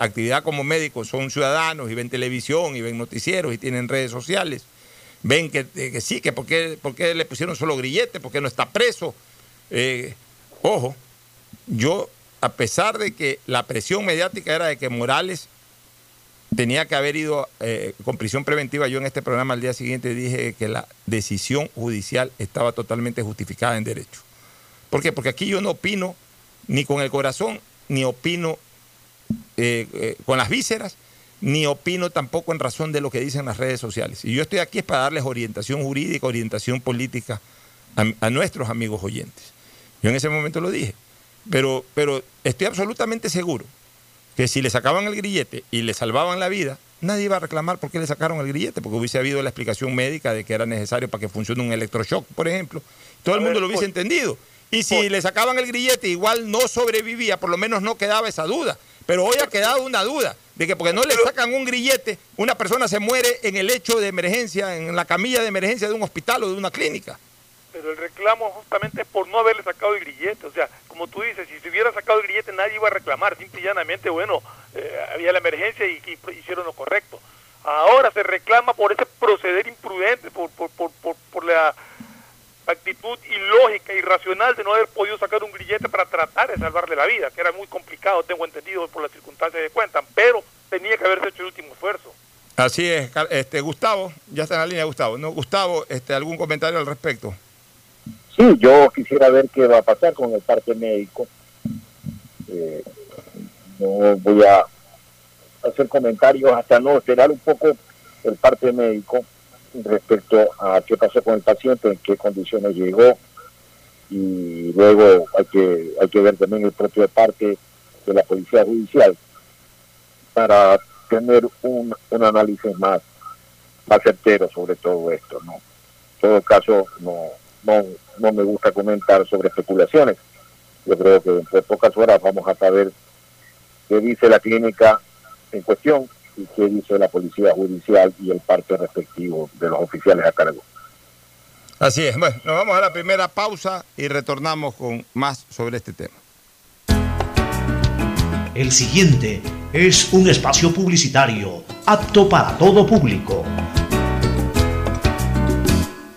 actividad como médicos, son ciudadanos y ven televisión y ven noticieros y tienen redes sociales, ven que, eh, que sí, que por qué, le pusieron solo grillete, por qué no está preso. Eh, ojo, yo, a pesar de que la presión mediática era de que Morales tenía que haber ido eh, con prisión preventiva, yo en este programa al día siguiente dije que la decisión judicial estaba totalmente justificada en derecho. ¿Por qué? Porque aquí yo no opino ni con el corazón, ni opino con las vísceras, ni opino tampoco en razón de lo que dicen las redes sociales. Y yo estoy aquí es para darles orientación jurídica, orientación política a, a nuestros amigos oyentes. Yo en ese momento lo dije. Pero, pero estoy absolutamente seguro que si le sacaban el grillete y le salvaban la vida, nadie iba a reclamar por qué le sacaron el grillete, porque hubiese habido la explicación médica de que era necesario para que funcione un electroshock, por ejemplo. Todo el mundo lo hubiese entendido. Y si le sacaban el grillete, igual no sobrevivía, por lo menos no quedaba esa duda. Pero hoy ha quedado una duda de que porque no le sacan un grillete, una persona se muere en el hecho de emergencia, en la camilla de emergencia de un hospital o de una clínica. Pero el reclamo justamente es por no haberle sacado el grillete. O sea, como tú dices, si se hubiera sacado el grillete nadie iba a reclamar. Simple y llanamente, bueno, eh, había la emergencia y, y hicieron lo correcto. Ahora se reclama por ese proceder imprudente, por, por, por, por, por la actitud ilógica, irracional de no haber podido sacar un grillete para tratar de salvarle la vida, que era muy complicado, tengo entendido por las circunstancias que cuentan, pero tenía que haberse hecho el último esfuerzo. Así es, este Gustavo, ya está en la línea Gustavo, ¿no? Gustavo, este, ¿algún comentario al respecto? Sí, yo quisiera ver qué va a pasar con el parte médico. Eh, no voy a hacer comentarios hasta no esperar un poco el parte médico respecto a qué pasó con el paciente, en qué condiciones llegó y luego hay que hay que ver también el propio parte de la policía judicial para tener un, un análisis más más certero sobre todo esto no en todo caso no no no me gusta comentar sobre especulaciones. Yo creo que en pocas horas vamos a saber qué dice la clínica en cuestión y qué dice la policía judicial y el parte respectivo de los oficiales a cargo. Así es. Bueno, nos vamos a la primera pausa y retornamos con más sobre este tema. El siguiente es un espacio publicitario apto para todo público.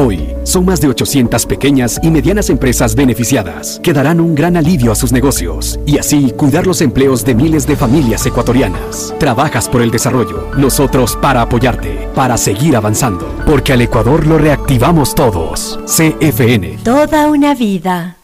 Hoy, son más de 800 pequeñas y medianas empresas beneficiadas que darán un gran alivio a sus negocios y así cuidar los empleos de miles de familias ecuatorianas. Trabajas por el desarrollo, nosotros para apoyarte, para seguir avanzando, porque al Ecuador lo reactivamos todos. CFN. Toda una vida.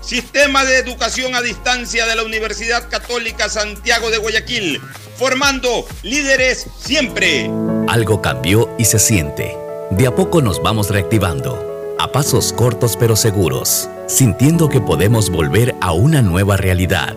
Sistema de Educación a Distancia de la Universidad Católica Santiago de Guayaquil, formando líderes siempre. Algo cambió y se siente. De a poco nos vamos reactivando, a pasos cortos pero seguros, sintiendo que podemos volver a una nueva realidad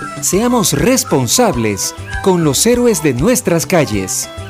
Seamos responsables con los héroes de nuestras calles.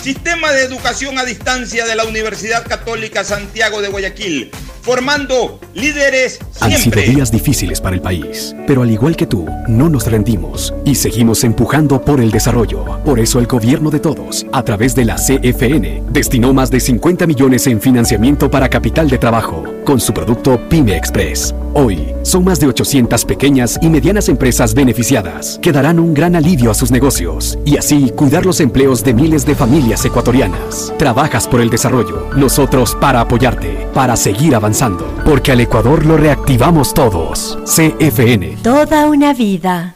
Sistema de educación a distancia de la Universidad Católica Santiago de Guayaquil, formando líderes Han sido siempre. días difíciles para el país, pero al igual que tú, no nos rendimos y seguimos empujando por el desarrollo. Por eso el gobierno de todos, a través de la CFN, destinó más de 50 millones en financiamiento para capital de trabajo con su producto Pyme Express. Hoy, son más de 800 pequeñas y medianas empresas beneficiadas que darán un gran alivio a sus negocios y así cuidar los empleos de miles de familias ecuatorianas. Trabajas por el desarrollo, nosotros para apoyarte, para seguir avanzando, porque al Ecuador lo reactivamos todos. CFN. Toda una vida.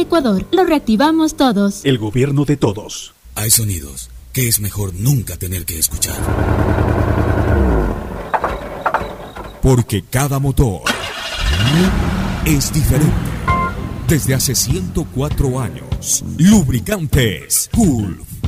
Ecuador, lo reactivamos todos. El gobierno de todos. Hay sonidos que es mejor nunca tener que escuchar. Porque cada motor es diferente. Desde hace 104 años, Lubricantes Gulf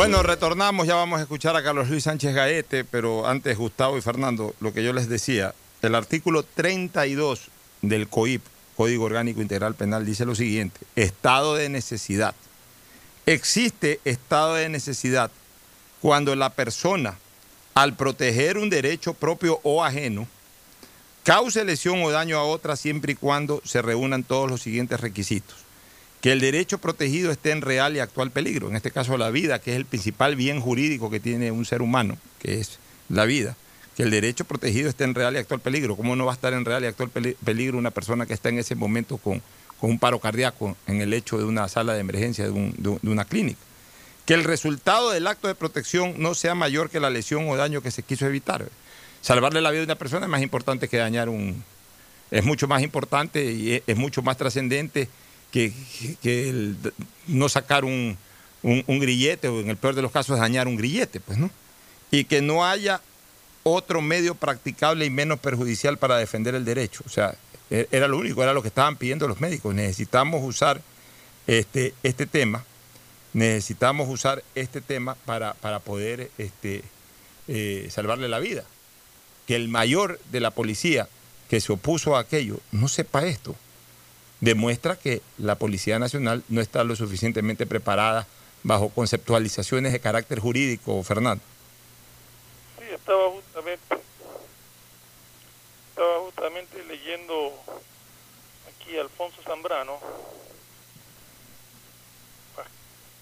Bueno, retornamos, ya vamos a escuchar a Carlos Luis Sánchez Gaete, pero antes Gustavo y Fernando, lo que yo les decía, el artículo 32 del COIP, Código Orgánico Integral Penal, dice lo siguiente, estado de necesidad. Existe estado de necesidad cuando la persona, al proteger un derecho propio o ajeno, cause lesión o daño a otra siempre y cuando se reúnan todos los siguientes requisitos que el derecho protegido esté en real y actual peligro, en este caso la vida, que es el principal bien jurídico que tiene un ser humano, que es la vida, que el derecho protegido esté en real y actual peligro. ¿Cómo no va a estar en real y actual peligro una persona que está en ese momento con, con un paro cardíaco en el hecho de una sala de emergencia de, un, de, una clínica? Que el resultado del acto de protección no sea mayor que la lesión o daño que se quiso evitar. Salvarle la vida de una persona es más importante que dañar un... Es mucho más importante y es mucho más trascendente que, el, no sacar un, un, grillete o en el peor de los casos dañar un grillete, pues, ¿no? Y que no haya otro medio practicable y menos perjudicial para defender el derecho. O sea, era lo único, era lo que estaban pidiendo los médicos. Necesitamos usar este, este tema, necesitamos usar este tema para, para poder este, eh, salvarle la vida. Que el mayor de la policía que se opuso a aquello no sepa esto demuestra que la Policía Nacional no está lo suficientemente preparada bajo conceptualizaciones de carácter jurídico, Fernando. Sí, estaba justamente, estaba justamente leyendo aquí a Alfonso Zambrano,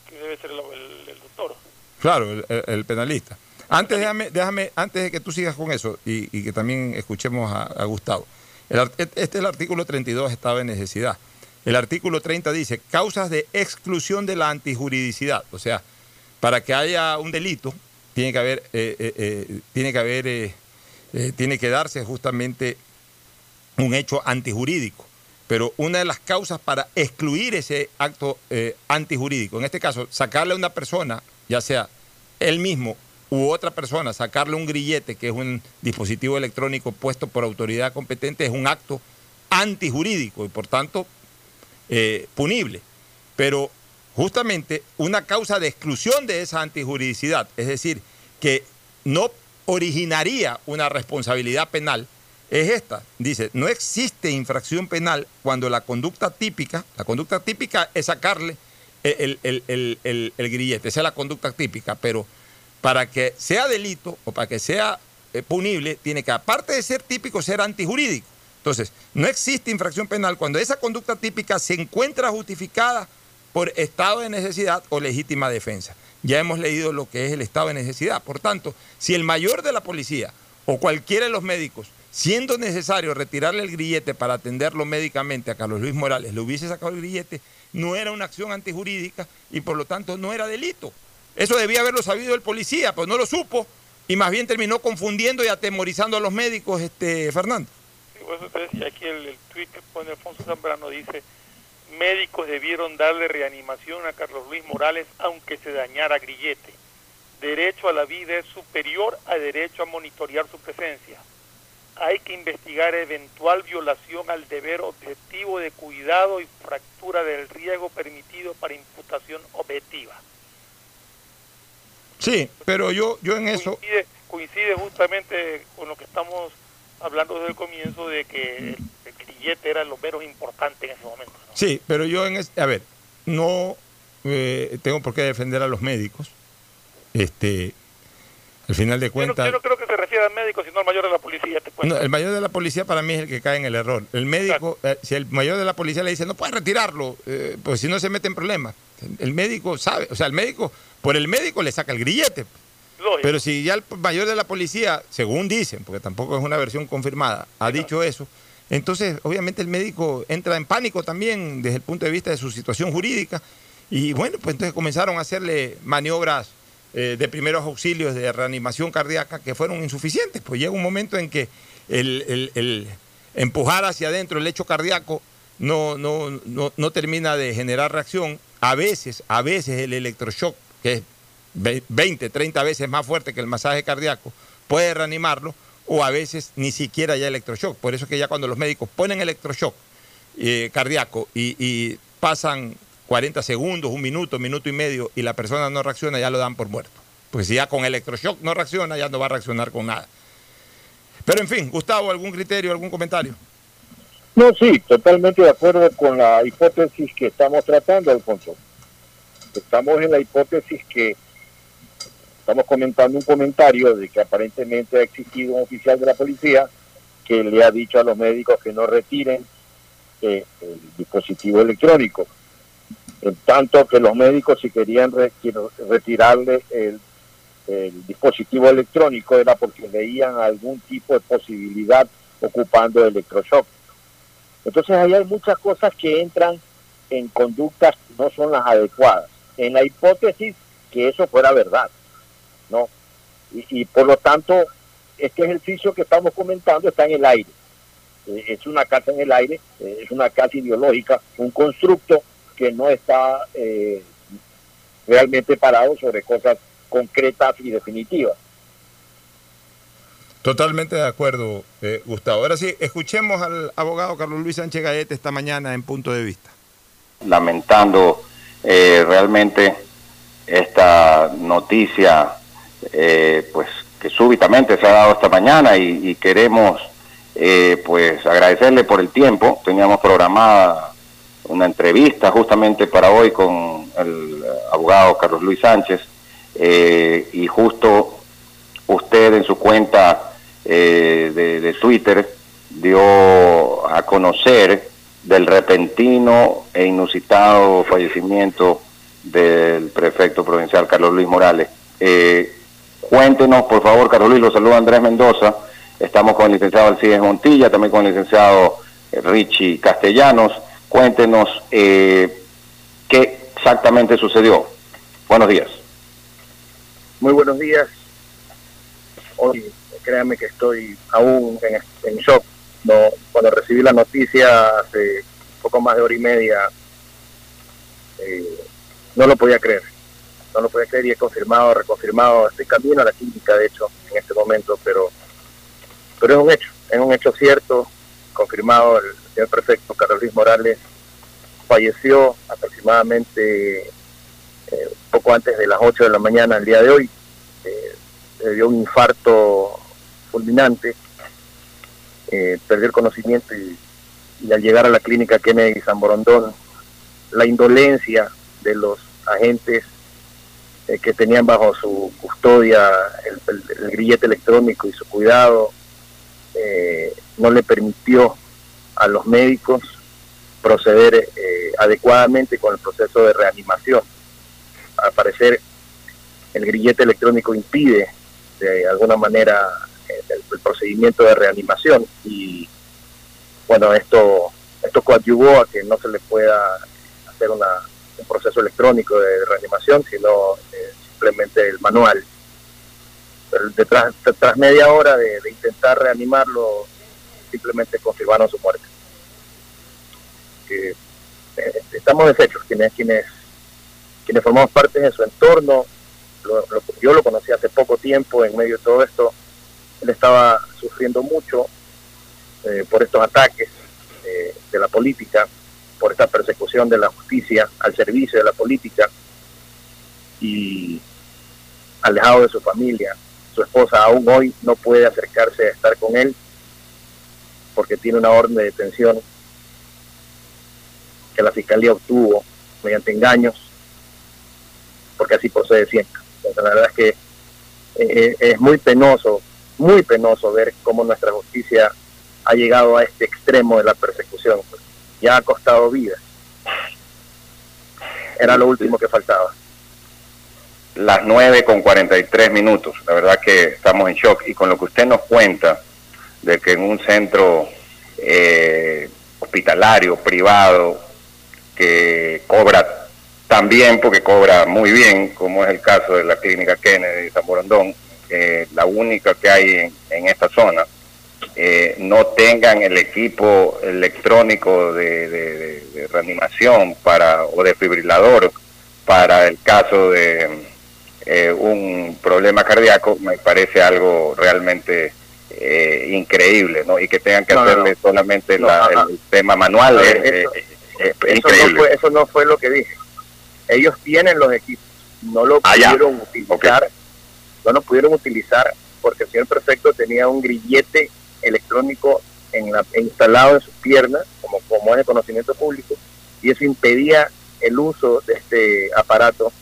que debe ser el, el, el doctor. Claro, el, el, penalista. Antes, déjame, déjame, antes de que tú sigas con eso y, y que también escuchemos a, a Gustavo. El, este es el artículo 32, estado de necesidad. El artículo 30 dice, causas de exclusión de la antijuridicidad. O sea, para que haya un delito, tiene que haber, eh, eh, eh, tiene que haber, tiene que darse justamente un hecho antijurídico. Pero una de las causas para excluir ese acto antijurídico, en este caso, sacarle a una persona, ya sea él mismo u otra persona, sacarle un grillete, que es un dispositivo electrónico puesto por autoridad competente, es un acto antijurídico y por tanto eh, punible. Pero justamente una causa de exclusión de esa antijuridicidad, es decir, que no originaría una responsabilidad penal, es esta. Dice, no existe infracción penal cuando la conducta típica, la conducta típica es sacarle el, el- el- el- el grillete, esa es la conducta típica, pero para que sea delito o para que sea eh, punible, tiene que, aparte de ser típico, ser antijurídico. Entonces, no existe infracción penal cuando esa conducta típica se encuentra justificada por estado de necesidad o legítima defensa. Ya hemos leído lo que es el estado de necesidad. Por tanto, si el mayor de la policía o cualquiera de los médicos, siendo necesario retirarle el grillete para atenderlo médicamente a Carlos Luis Morales, le hubiese sacado el grillete, no era una acción antijurídica y por lo tanto no era delito. Eso debía haberlo sabido el policía, pero no lo supo y más bien terminó confundiendo y atemorizando a los médicos, este Fernando. Sí, por eso usted decía aquí el, el tuit que pone Alfonso Zambrano dice, médicos debieron darle reanimación a Carlos Luis Morales aunque se dañara grillete. Derecho a la vida es superior a derecho a monitorear su presencia. Hay que investigar eventual violación al deber objetivo de cuidado y fractura del riesgo permitido para imputación objetiva. Sí, pero yo, yo en eso... Coincide, coincide justamente con lo que estamos hablando desde el comienzo de que el, el grillete era lo menos importante en ese momento. Sí, pero yo en es- a ver, no eh, tengo por qué defender a los médicos. Este, al final de Yo no, cuentas, yo no creo que se refiera al médico, sino al mayor de la policía. Te no, el mayor de la policía para mí es el que cae en el error. El médico, eh, si el mayor de la policía le dice no puede retirarlo, eh, pues si no se mete en problemas. El médico sabe, o sea, el médico por el médico le saca el grillete. Pero si ya el mayor de la policía, según dicen, porque tampoco es una versión confirmada, ha dicho eso, entonces obviamente el médico entra en pánico también desde el punto de vista de su situación jurídica. Y bueno, pues entonces comenzaron a hacerle maniobras eh, de primeros auxilios de reanimación cardíaca que fueron insuficientes. Pues llega un momento en que el, el- empujar hacia adentro el hecho cardíaco no, no, no, no termina de generar reacción. A veces, a veces el electroshock, que es ve- 20, 30 veces más fuerte que el masaje cardíaco, puede reanimarlo, o a veces ni siquiera ya electroshock. Por eso es que ya cuando los médicos ponen electroshock eh, cardíaco y pasan 40 segundos, un minuto, minuto y medio, y la persona no reacciona, ya lo dan por muerto. Pues si ya con electroshock no reacciona, ya no va a reaccionar con nada. Pero en fin, Gustavo, ¿algún criterio, algún comentario? No, sí, totalmente de acuerdo con la hipótesis que estamos tratando, Alfonso. Estamos en la hipótesis que estamos comentando un comentario de que aparentemente ha existido un oficial de la policía que le ha dicho a los médicos que no retiren eh, el dispositivo electrónico. En tanto que los médicos si querían retirarle el, dispositivo electrónico era porque veían algún tipo de posibilidad ocupando electroshock. Entonces ahí hay muchas cosas que entran en conductas que no son las adecuadas. En la hipótesis que eso fuera verdad, ¿no? Y, y por lo tanto, este ejercicio que estamos comentando está en el aire. Eh, es una casa en el aire, eh, es una casa ideológica, un constructo que no está eh, realmente parado sobre cosas concretas y definitivas. Totalmente de acuerdo, eh, Gustavo. Ahora sí, escuchemos al abogado Carlos Luis Sánchez Gaete esta mañana en punto de vista. lamentando eh, realmente esta noticia eh, pues que súbitamente se ha dado esta mañana y, y queremos eh, pues agradecerle por el tiempo teníamos programada una entrevista justamente para hoy con el eh, abogado Carlos Luis Sánchez eh, y justo usted en su cuenta eh, de, Twitter dio a conocer del repentino e inusitado fallecimiento del prefecto provincial Carlos Luis Morales. Eh, cuéntenos, por favor, Carlos Luis, lo saluda Andrés Mendoza. Estamos con el licenciado Alcides Montilla, también con el licenciado Richie Castellanos. Cuéntenos eh, qué exactamente sucedió. Buenos días. Muy buenos días. Hoy, créanme que estoy aún en, shock. No, cuando recibí la noticia hace poco más de hora y media, eh, no lo podía creer. No lo podía creer y he confirmado, reconfirmado. Estoy camino a la clínica, de hecho, en este momento, pero, pero es un hecho, es un hecho cierto, confirmado. El señor prefecto Carlos Luis Morales falleció aproximadamente eh, poco antes de las 8 de la mañana el día de hoy. Eh, dio un infarto fulminante eh, perdió el conocimiento y, al llegar a la clínica Kennedy San Borondón, la indolencia de los agentes eh, que tenían bajo su custodia el, grillete electrónico y su cuidado no le permitió a los médicos proceder eh, adecuadamente con el proceso de reanimación. Al parecer, el grillete electrónico impide de alguna manera eh, el, procedimiento de reanimación y bueno, esto esto coadyuvó a que no se le pueda hacer una, un proceso electrónico de reanimación, sino eh, simplemente el manual. Pero detrás, tras media hora de intentar reanimarlo, simplemente confirmaron su muerte. Eh, estamos deshechos, quienes, quienes, quienes formamos parte de su entorno, lo- lo- yo lo conocí hace poco tiempo en medio de todo esto, él estaba sufriendo mucho eh, por estos ataques eh, de la política, por esta persecución de la justicia al servicio de la política y alejado de su familia. Su esposa aún hoy no puede acercarse a estar con él porque tiene una orden de detención que la fiscalía obtuvo mediante engaños, porque así procede siempre. Entonces, la verdad es que eh, es muy penoso, muy penoso ver cómo nuestra justicia ha llegado a este extremo de la persecución. Ya ha costado vidas. Era lo último que faltaba. las 9 con 43 minutos. La verdad que estamos en shock y con lo que usted nos cuenta de que en un centro eh, hospitalario, privado, que cobra tan bien, porque cobra muy bien, como es el caso de la clínica Kennedy de San Borondón, eh, la única que hay en, en esta zona, eh, no tengan el equipo electrónico de, de- de- reanimación para o defibrilador para el caso de eh, un problema cardíaco me parece algo realmente eh, increíble, ¿no? Y que tengan que No, hacerle no. solamente No, la- el tema manual es, eso- es- es eso, no increíble. fue, eso no fue lo que dije. Ellos tienen los equipos, no lo Ah, ya. pudieron utilizar, no lo pudieron utilizar porque el señor prefecto tenía un grillete electrónico en la, instalado en sus piernas, como, como es de conocimiento público, y eso impedía el uso de este aparato.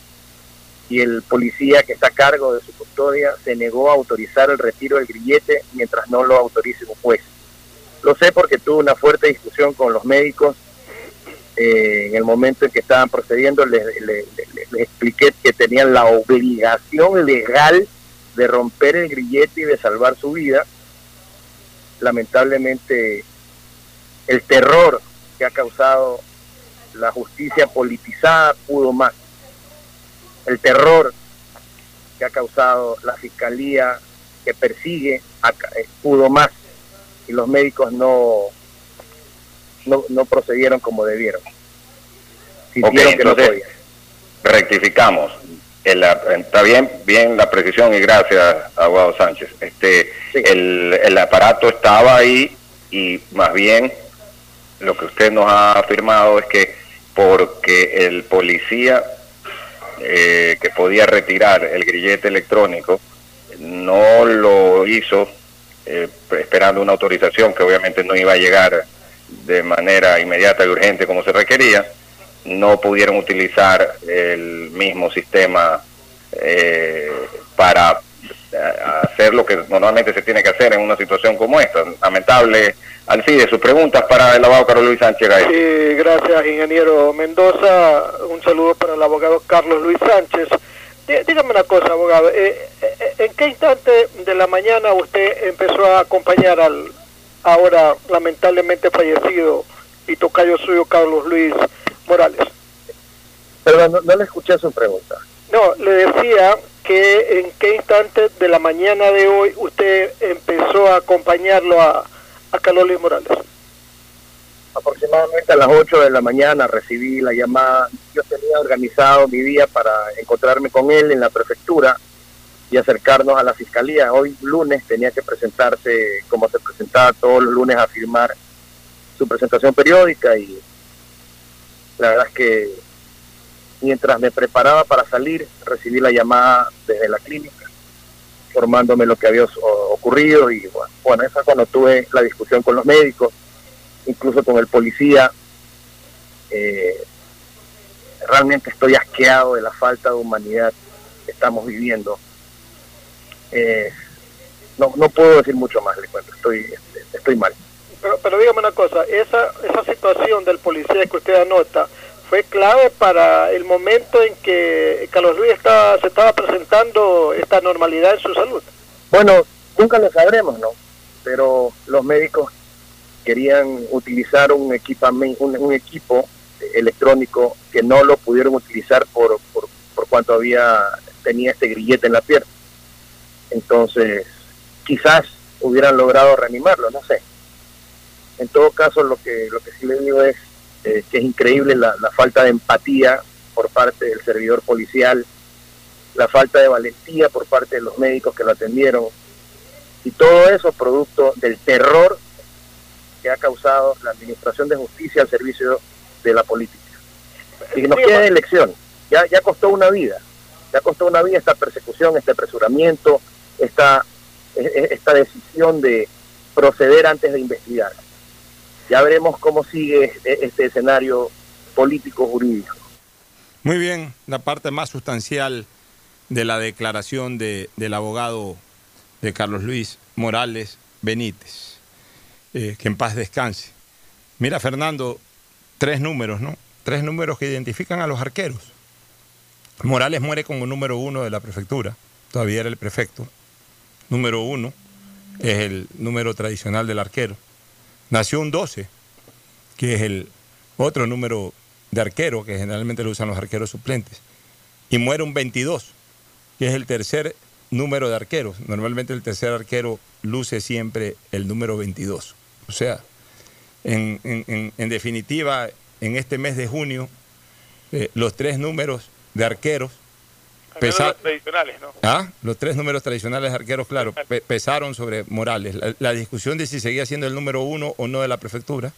Y el policía que está a cargo de su custodia se negó a autorizar el retiro del grillete mientras no lo autorice un juez. Lo sé porque tuve una fuerte discusión con los médicos eh, en el momento en que estaban procediendo. Les, expliqué que tenían la obligación legal de romper el grillete y de salvar su vida. Lamentablemente, el terror que ha causado la justicia politizada pudo más. El terror que ha causado la fiscalía que persigue a- eh, pudo más y los médicos no no, no procedieron como debieron. Sintieron Ok, que no entonces, rectificamos. El- está bien, bien la precisión y gracias, abogado Sánchez. Este, el, el aparato estaba ahí y más bien lo que usted nos ha afirmado es que porque el policía eh, que podía retirar el grillete electrónico no lo hizo eh, esperando una autorización que obviamente no iba a llegar de manera inmediata y urgente como se requería, no pudieron utilizar el mismo sistema eh, para hacer lo que normalmente se tiene que hacer en una situación como esta. Lamentable, Alcide, sus preguntas para el abogado Carlos Luis Sánchez Gay. Sí, gracias, ingeniero Mendoza. Un saludo para el abogado Carlos Luis Sánchez. Dí- Dígame una cosa, abogado. eh, eh, ¿En qué instante de la mañana usted empezó a acompañar al ahora lamentablemente fallecido y tocayo suyo Carlos Luis Morales? Perdón, no, no le escuché su pregunta. No, le decía que en qué instante de la mañana de hoy usted empezó a acompañarlo a, a Carlos Morales. Aproximadamente a las 8 de la mañana recibí la llamada. Yo tenía organizado mi día para encontrarme con él en la prefectura y acercarnos a la fiscalía. Hoy lunes tenía que presentarse, como se presentaba todos los lunes, a firmar su presentación periódica y la verdad es que mientras me preparaba para salir recibí la llamada desde la clínica informándome lo que había ocurrido y bueno, bueno, esa cuando tuve la discusión con los médicos, incluso con el policía, eh, realmente estoy asqueado de la falta de humanidad que estamos viviendo. Eh, no, no puedo decir mucho más, le cuento, estoy, estoy mal. Pero, pero dígame una cosa, esa, esa situación del policía que usted anota fue clave para el momento en que Carlos Luis estaba, se estaba presentando esta normalidad en su salud. Bueno, nunca lo sabremos, ¿no? Pero los médicos querían utilizar un, un equipo electrónico que no lo pudieron utilizar por, por, por cuanto había tenía este grillete en la pierna. Entonces, quizás hubieran logrado reanimarlo, no sé. En todo caso, lo que lo que sí le digo es eh, que es increíble la, la falta de empatía por parte del servidor policial, la falta de valentía por parte de los médicos que lo atendieron, y todo eso producto del terror que ha causado la Administración de Justicia al servicio de la política. Y nos queda elección, ya, ya costó una vida, ya costó una vida esta persecución, este apresuramiento, esta, e- e- esta decisión de proceder antes de investigar. Ya veremos cómo sigue e- este escenario político-jurídico. Muy bien, la parte más sustancial de la declaración de- del abogado de Carlos Luis Morales Benítez. Eh, que en paz descanse. Mira, Fernando, tres números, ¿no? Tres números que identifican a los arqueros. Morales muere como número uno de la prefectura, todavía era el prefecto. Número uno es el número tradicional del arquero. Nació un 12, que es el otro número de arquero que generalmente lo usan los arqueros suplentes. Y muere un 22, que es el tercer número de arqueros. Normalmente el tercer arquero luce siempre el número 22. O sea, en, en- definitiva, en este mes de junio, eh, los tres números de arqueros pesa- los tradicionales, ¿no? Ah, los tres números tradicionales arqueros, claro, pe- pesaron sobre Morales. La, la discusión de si seguía siendo el número uno o no de la prefectura,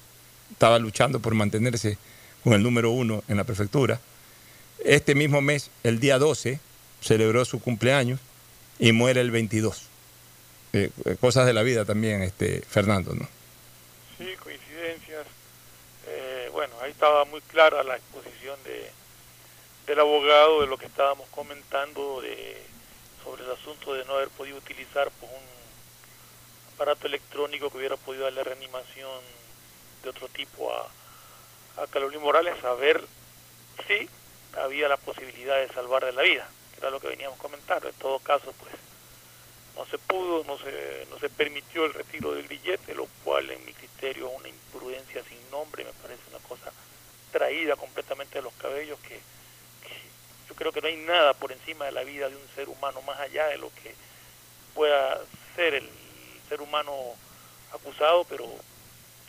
estaba luchando por mantenerse con el número uno en la prefectura. Este mismo mes, el día 12, celebró su cumpleaños y muere el 22. Eh, eh, cosas de la vida también, este Fernando, ¿no? Sí, coincidencias. Eh, bueno, ahí estaba muy clara la exposición de, del abogado de lo que estábamos comentando de sobre el asunto de no haber podido utilizar pues, un aparato electrónico que hubiera podido darle reanimación de otro tipo a, a Carlos Luis Morales, a ver si había la posibilidad de salvarle la vida, que era lo que veníamos comentando. En todo caso, pues no se pudo, no se, no se permitió el retiro del billete, lo cual en mi criterio es una imprudencia sin nombre, me parece una cosa traída completamente de los cabellos que, creo que no hay nada por encima de la vida de un ser humano más allá de lo que pueda ser el ser humano acusado, pero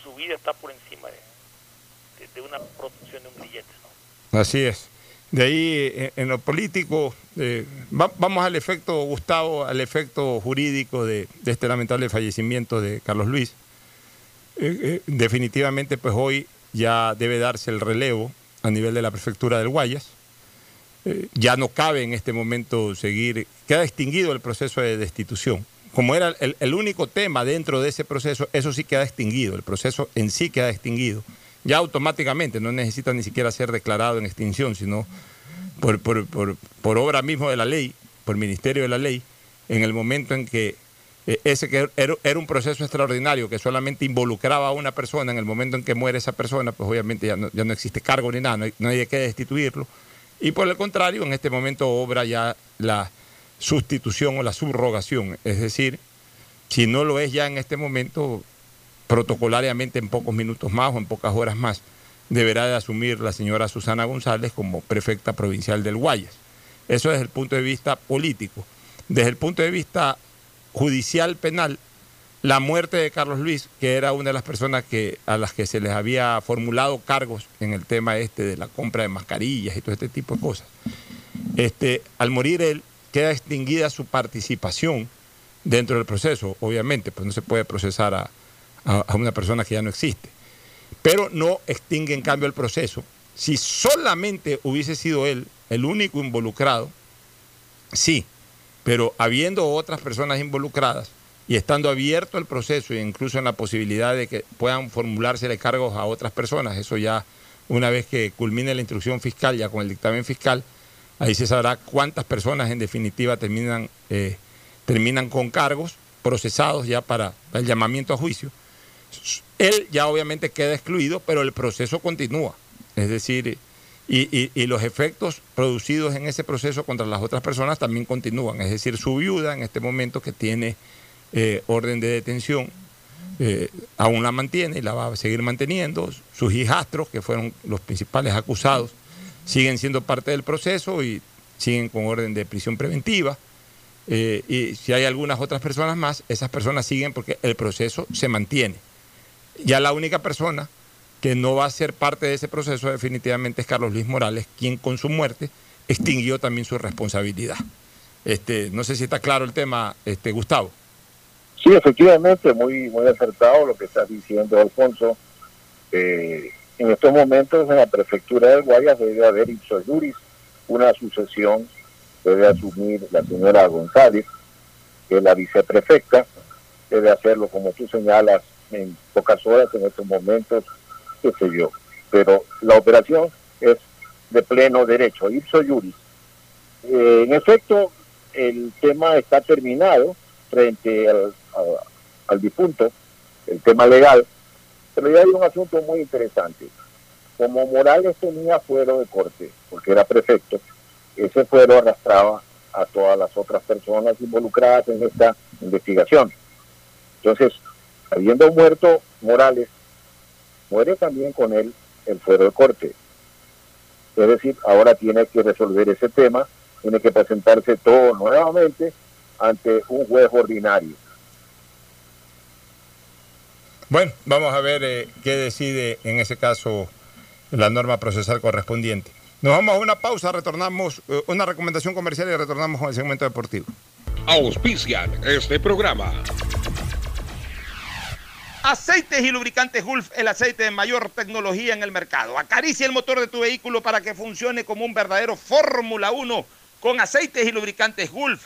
su vida está por encima de, una producción de un billete. Así es. De ahí, en lo político, eh, va- vamos al efecto, Gustavo, al efecto jurídico de, de este lamentable fallecimiento de Carlos Luis. Eh, eh, definitivamente, pues hoy ya debe darse el relevo a nivel de la prefectura del Guayas. Eh, ya no cabe en este momento seguir, queda extinguido el proceso de destitución. Como era el, único tema dentro de ese proceso, eso sí queda extinguido, el proceso en sí queda extinguido. Ya automáticamente, no necesita ni siquiera ser declarado en extinción, sino por, obra mismo de la ley, por ministerio de la ley, en el momento en que eh, ese que era, un proceso extraordinario que solamente involucraba a una persona, en el momento en que muere esa persona, pues obviamente ya no, ya no existe cargo ni nada, no hay, no hay destituirlo. Y por el contrario, en este momento obra ya la sustitución o la subrogación, es decir, si no lo es ya en este momento, protocolariamente en pocos minutos más o en pocas horas más, deberá de asumir la señora Susana González como prefecta provincial del Guayas. Eso desde el punto de vista político. Desde el punto de vista judicial penal, la muerte de Carlos Luis, que era una de las personas que, a las que se les había formulado cargos en el tema este de la compra de mascarillas y todo este tipo de cosas, este, al morir él, queda extinguida su participación dentro del proceso, obviamente, pues no se puede procesar a, a- a una persona que ya no existe. Pero no extingue en cambio el proceso. Si solamente hubiese sido él el único involucrado, sí, pero habiendo otras personas involucradas y estando abierto el proceso e incluso en la posibilidad de que puedan formulársele cargos a otras personas, eso ya una vez que culmine la instrucción fiscal, ya con el dictamen fiscal, ahí se sabrá cuántas personas en definitiva terminan, eh, terminan con cargos procesados ya para el llamamiento a juicio. Él ya obviamente queda excluido, pero el proceso continúa. Es decir, y, y, los efectos producidos en ese proceso contra las otras personas también continúan. Es decir, su viuda en este momento que tiene eh, orden de detención, eh, aún la mantiene y la va a seguir manteniendo. Sus hijastros, que fueron los principales acusados, siguen siendo parte del proceso y siguen con orden de prisión preventiva. Eh, y si hay algunas otras personas más, esas personas siguen porque el proceso se mantiene. Ya la única persona que no va a ser parte de ese proceso definitivamente es Carlos Luis Morales, quien con su muerte extinguió también su responsabilidad. Este, no sé si está claro el tema, este, Gustavo. Sí, efectivamente, muy, muy acertado lo que está diciendo, Alfonso. Eh, en estos momentos en la prefectura de Guayas debe haber ipso juris una sucesión, debe asumir la señora González, que es la viceprefecta, debe hacerlo como tú señalas en pocas horas en estos momentos, qué sé yo. Pero la operación es de pleno derecho, ipso juris. Eh, en efecto, el tema está terminado frente al, al difunto, el tema legal, pero ya hay un asunto muy interesante. Como Morales tenía fuero de corte, porque era prefecto, ese fuero arrastraba a todas las otras personas involucradas en esta investigación. Entonces, habiendo muerto Morales, muere también con él el fuero de corte. Es decir, ahora tiene que resolver ese tema, tiene que presentarse todo nuevamente ante un juez ordinario. Bueno, vamos a ver eh, qué decide en ese caso la norma procesal correspondiente. Nos vamos a una pausa, retornamos, eh, una recomendación comercial y retornamos con el segmento deportivo. Auspician este programa. Aceites y lubricantes Gulf, el aceite de mayor tecnología en el mercado. Acaricia el motor de tu vehículo para que funcione como un verdadero Fórmula 1 con aceites y lubricantes Gulf.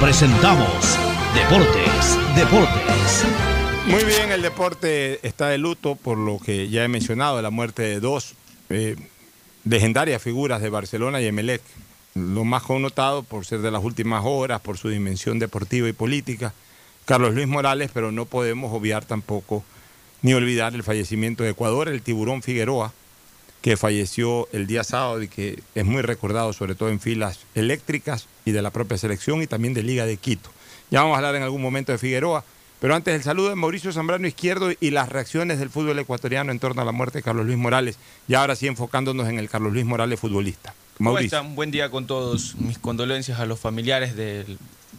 presentamos Deportes, Deportes. Muy bien, el deporte está de luto por lo que ya he mencionado, la muerte de dos eh, legendarias figuras de Barcelona y Emelec. Lo más connotado por ser de las últimas horas, por su dimensión deportiva y política, Carlos Luis Morales, pero no podemos obviar tampoco ni olvidar el fallecimiento de Ecuador, el tiburón Figueroa, que falleció el día sábado y que es muy recordado sobre todo en filas eléctricas y de la propia selección y también de Liga de Quito. Ya vamos a hablar en algún momento de Figueroa, Pero antes, el saludo de Mauricio Zambrano Izquierdo y las reacciones del fútbol ecuatoriano en torno a la muerte de Carlos Luis Morales. Y ahora sí enfocándonos en el Carlos Luis Morales futbolista. ¿Cómo Mauricio. están? Buen día con todos. Mis condolencias a los familiares de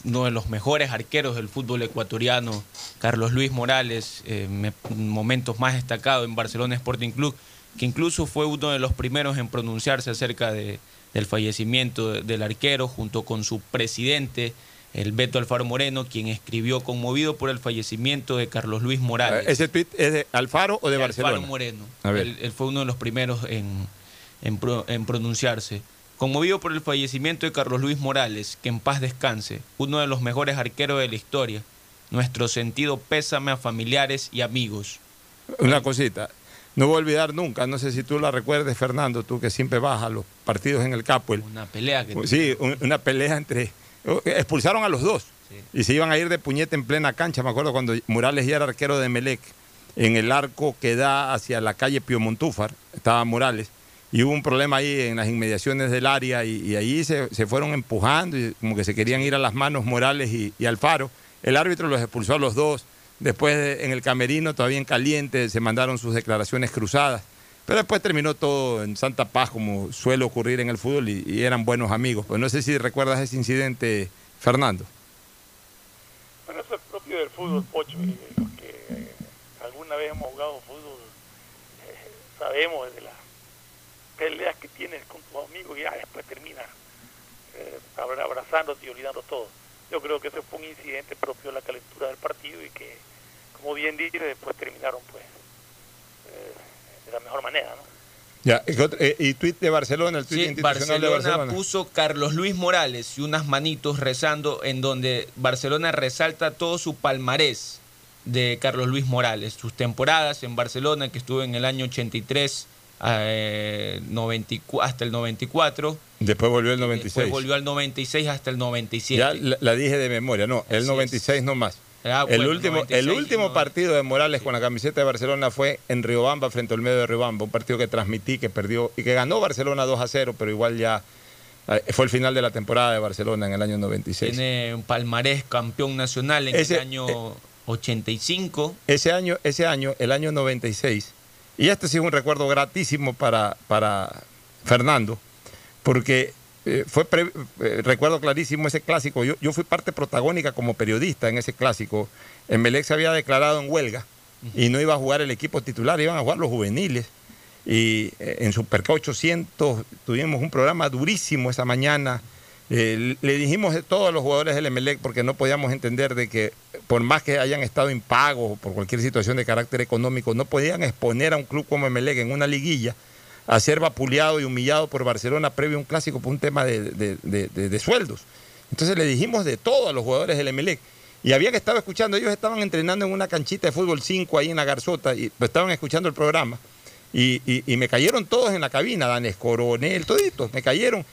uno de los mejores arqueros del fútbol ecuatoriano, Carlos Luis Morales, eh, me- momentos más destacados en Barcelona Sporting Club, que incluso fue uno de los primeros en pronunciarse acerca de- del fallecimiento de- del arquero, junto con su presidente, el Beto Alfaro Moreno, quien escribió conmovido por el fallecimiento de Carlos Luis Morales. ¿Ese tweet es de Alfaro o de, de Barcelona? Alfaro Moreno. A ver. Él, él fue uno de los primeros en, en pro- en pronunciarse. Conmovido por el fallecimiento de Carlos Luis Morales, que en paz descanse, uno de los mejores arqueros de la historia. Nuestro sentido pésame a familiares y amigos. Una cosita. No voy a olvidar nunca, no sé si tú la recuerdes, Fernando, tú que siempre vas a los partidos en el Capuel. Una pelea que Sí, un- una pelea entre... Expulsaron a los dos y se iban a ir de puñete en plena cancha. Me acuerdo cuando Morales ya era arquero de Melec, en el arco que da hacia la calle Pío Montúfar, estaba Morales, y hubo un problema ahí en las inmediaciones del área y, y ahí se, se fueron empujando y como que se querían ir a las manos Morales y, y Alfaro. El árbitro los expulsó a los dos. Después de- en el camerino, todavía en caliente, se mandaron sus declaraciones cruzadas. Pero después terminó todo en santa paz, como suele ocurrir en el fútbol, y, eran buenos amigos. Pues no sé si recuerdas ese incidente, Fernando. Bueno, eso es propio del fútbol, Pocho. Y los que eh, alguna vez hemos jugado fútbol, eh, sabemos de las peleas que tienes con tus amigos y ya después termina eh, abra- abrazándote y olvidando todo. Yo creo que ese fue un incidente propio de la calentura del partido y que, como bien dice, después terminaron pues eh, de la mejor manera, ¿no? Ya, ¿y eh, tweet de Barcelona, el tweet Sí, institucional Barcelona, de Barcelona. puso Carlos Luis Morales y unas manitos rezando en donde Barcelona resalta todo su palmarés de Carlos Luis Morales, sus temporadas en Barcelona que estuvo en el año 83 eh, 94 hasta el 94, Después volvió el 96. después volvió al 96 hasta el 97. Ya la, la dije de memoria, no, el Así 96 no más. Ah, el bueno, último, 96 el último no. partido de Morales con la camiseta de Barcelona fue en Riobamba frente al medio de Riobamba, un partido que transmití, que perdió y que ganó Barcelona 2 a 0, pero igual ya eh, fue el final de la temporada de Barcelona en el año 96. Tiene un palmarés campeón nacional en Ese- el año 85. Ese año, ese año, el año 96, y este sí es un recuerdo gratísimo para, para Fernando, porque eh, fue eh, recuerdo clarísimo ese clásico. Yo, yo fui parte protagónica como periodista en ese clásico. En Melec se había declarado en huelga y no iba a jugar el equipo titular, iban a jugar los juveniles. Y eh, en Superca 800 tuvimos un programa durísimo esa mañana. Eh, le dijimos de todos los jugadores del Emelec porque no podíamos entender de que por más que hayan estado impagos por cualquier situación de carácter económico, no podían exponer a un club como Emelec en una liguilla a ser vapuleado y humillado por Barcelona previo a un clásico por un tema de, de- de- sueldos. Entonces le dijimos de todo a los jugadores del Emelec. Y había que estaba escuchando, ellos estaban entrenando en una canchita de fútbol 5 ahí en la Garzota y pues, estaban escuchando el programa. Y, y- y me cayeron todos en la cabina, Danes Coronel, toditos, me cayeron.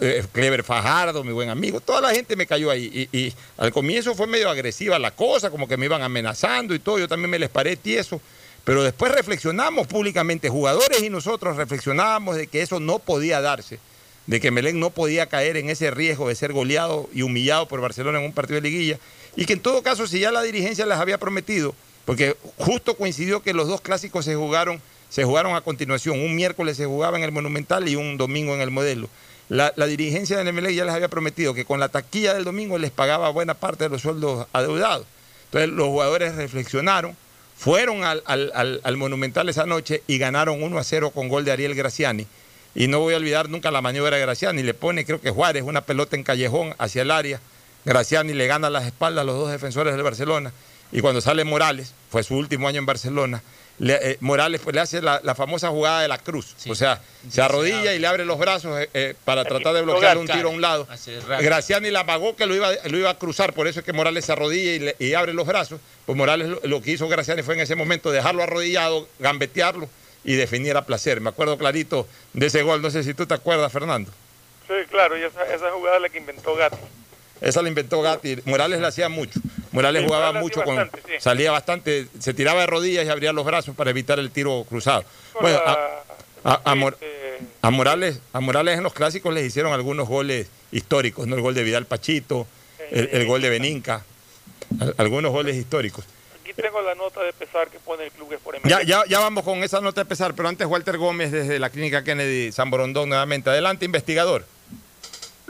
Eh, Clever Fajardo, mi buen amigo, toda la gente me cayó ahí. Y, y al comienzo fue medio agresiva la cosa, como que me iban amenazando y todo, yo también me les paré tieso. Pero después reflexionamos públicamente, jugadores y nosotros reflexionábamos de que eso no podía darse, de que Melén no podía caer en ese riesgo de ser goleado y humillado por Barcelona en un partido de liguilla, y que en todo caso, si ya la dirigencia les había prometido, porque justo coincidió que los dos clásicos se jugaron, se jugaron a continuación, un miércoles se jugaba en el Monumental y un domingo en el Modelo. La, dirigencia del MLE ya les había prometido que con la taquilla del domingo les pagaba buena parte de los sueldos adeudados. Entonces los jugadores reflexionaron, fueron al, al- al- al Monumental esa noche y ganaron 1 a 0 con gol de Ariel Graciani. Y no voy a olvidar nunca la maniobra de Graciani. Le pone, creo que Juárez, una pelota en callejón hacia el área. Graciani le gana las espaldas a los dos defensores del Barcelona. Y cuando sale Morales, fue su último año en Barcelona, le- eh, Morales pues, le hace la, la famosa jugada de la cruz. O sea, se arrodilla y le abre los brazos eh, eh, para tratar de bloquear un tiro a un lado. Graciani la pagó que lo iba, lo iba a cruzar, por eso es que Morales se arrodilla y, le- y abre los brazos. Pues Morales lo, lo que hizo Graciani fue en ese momento dejarlo arrodillado, gambetearlo y definir a placer. Me acuerdo clarito de ese gol, no sé si tú te acuerdas, Fernando. Sí, claro, y esa, esa jugada es la que inventó Gatti. Esa la inventó Gatti. Morales la hacía mucho. Morales jugaba mucho con. bastante, sí. Salía bastante, se tiraba de rodillas y abría los brazos para evitar el tiro cruzado. Bueno, a, a- a Mor- este, a Morales, a Morales en los clásicos les hicieron algunos goles históricos, ¿no? El gol de Vidal Pachito, el, el gol de Beninca. Al- algunos goles históricos. Aquí tengo la nota de pesar que pone el club Sport Ya, ya, ya vamos con esa nota de pesar, pero antes Walter Gómez desde la clínica Kennedy San Borondón nuevamente. Adelante, investigador.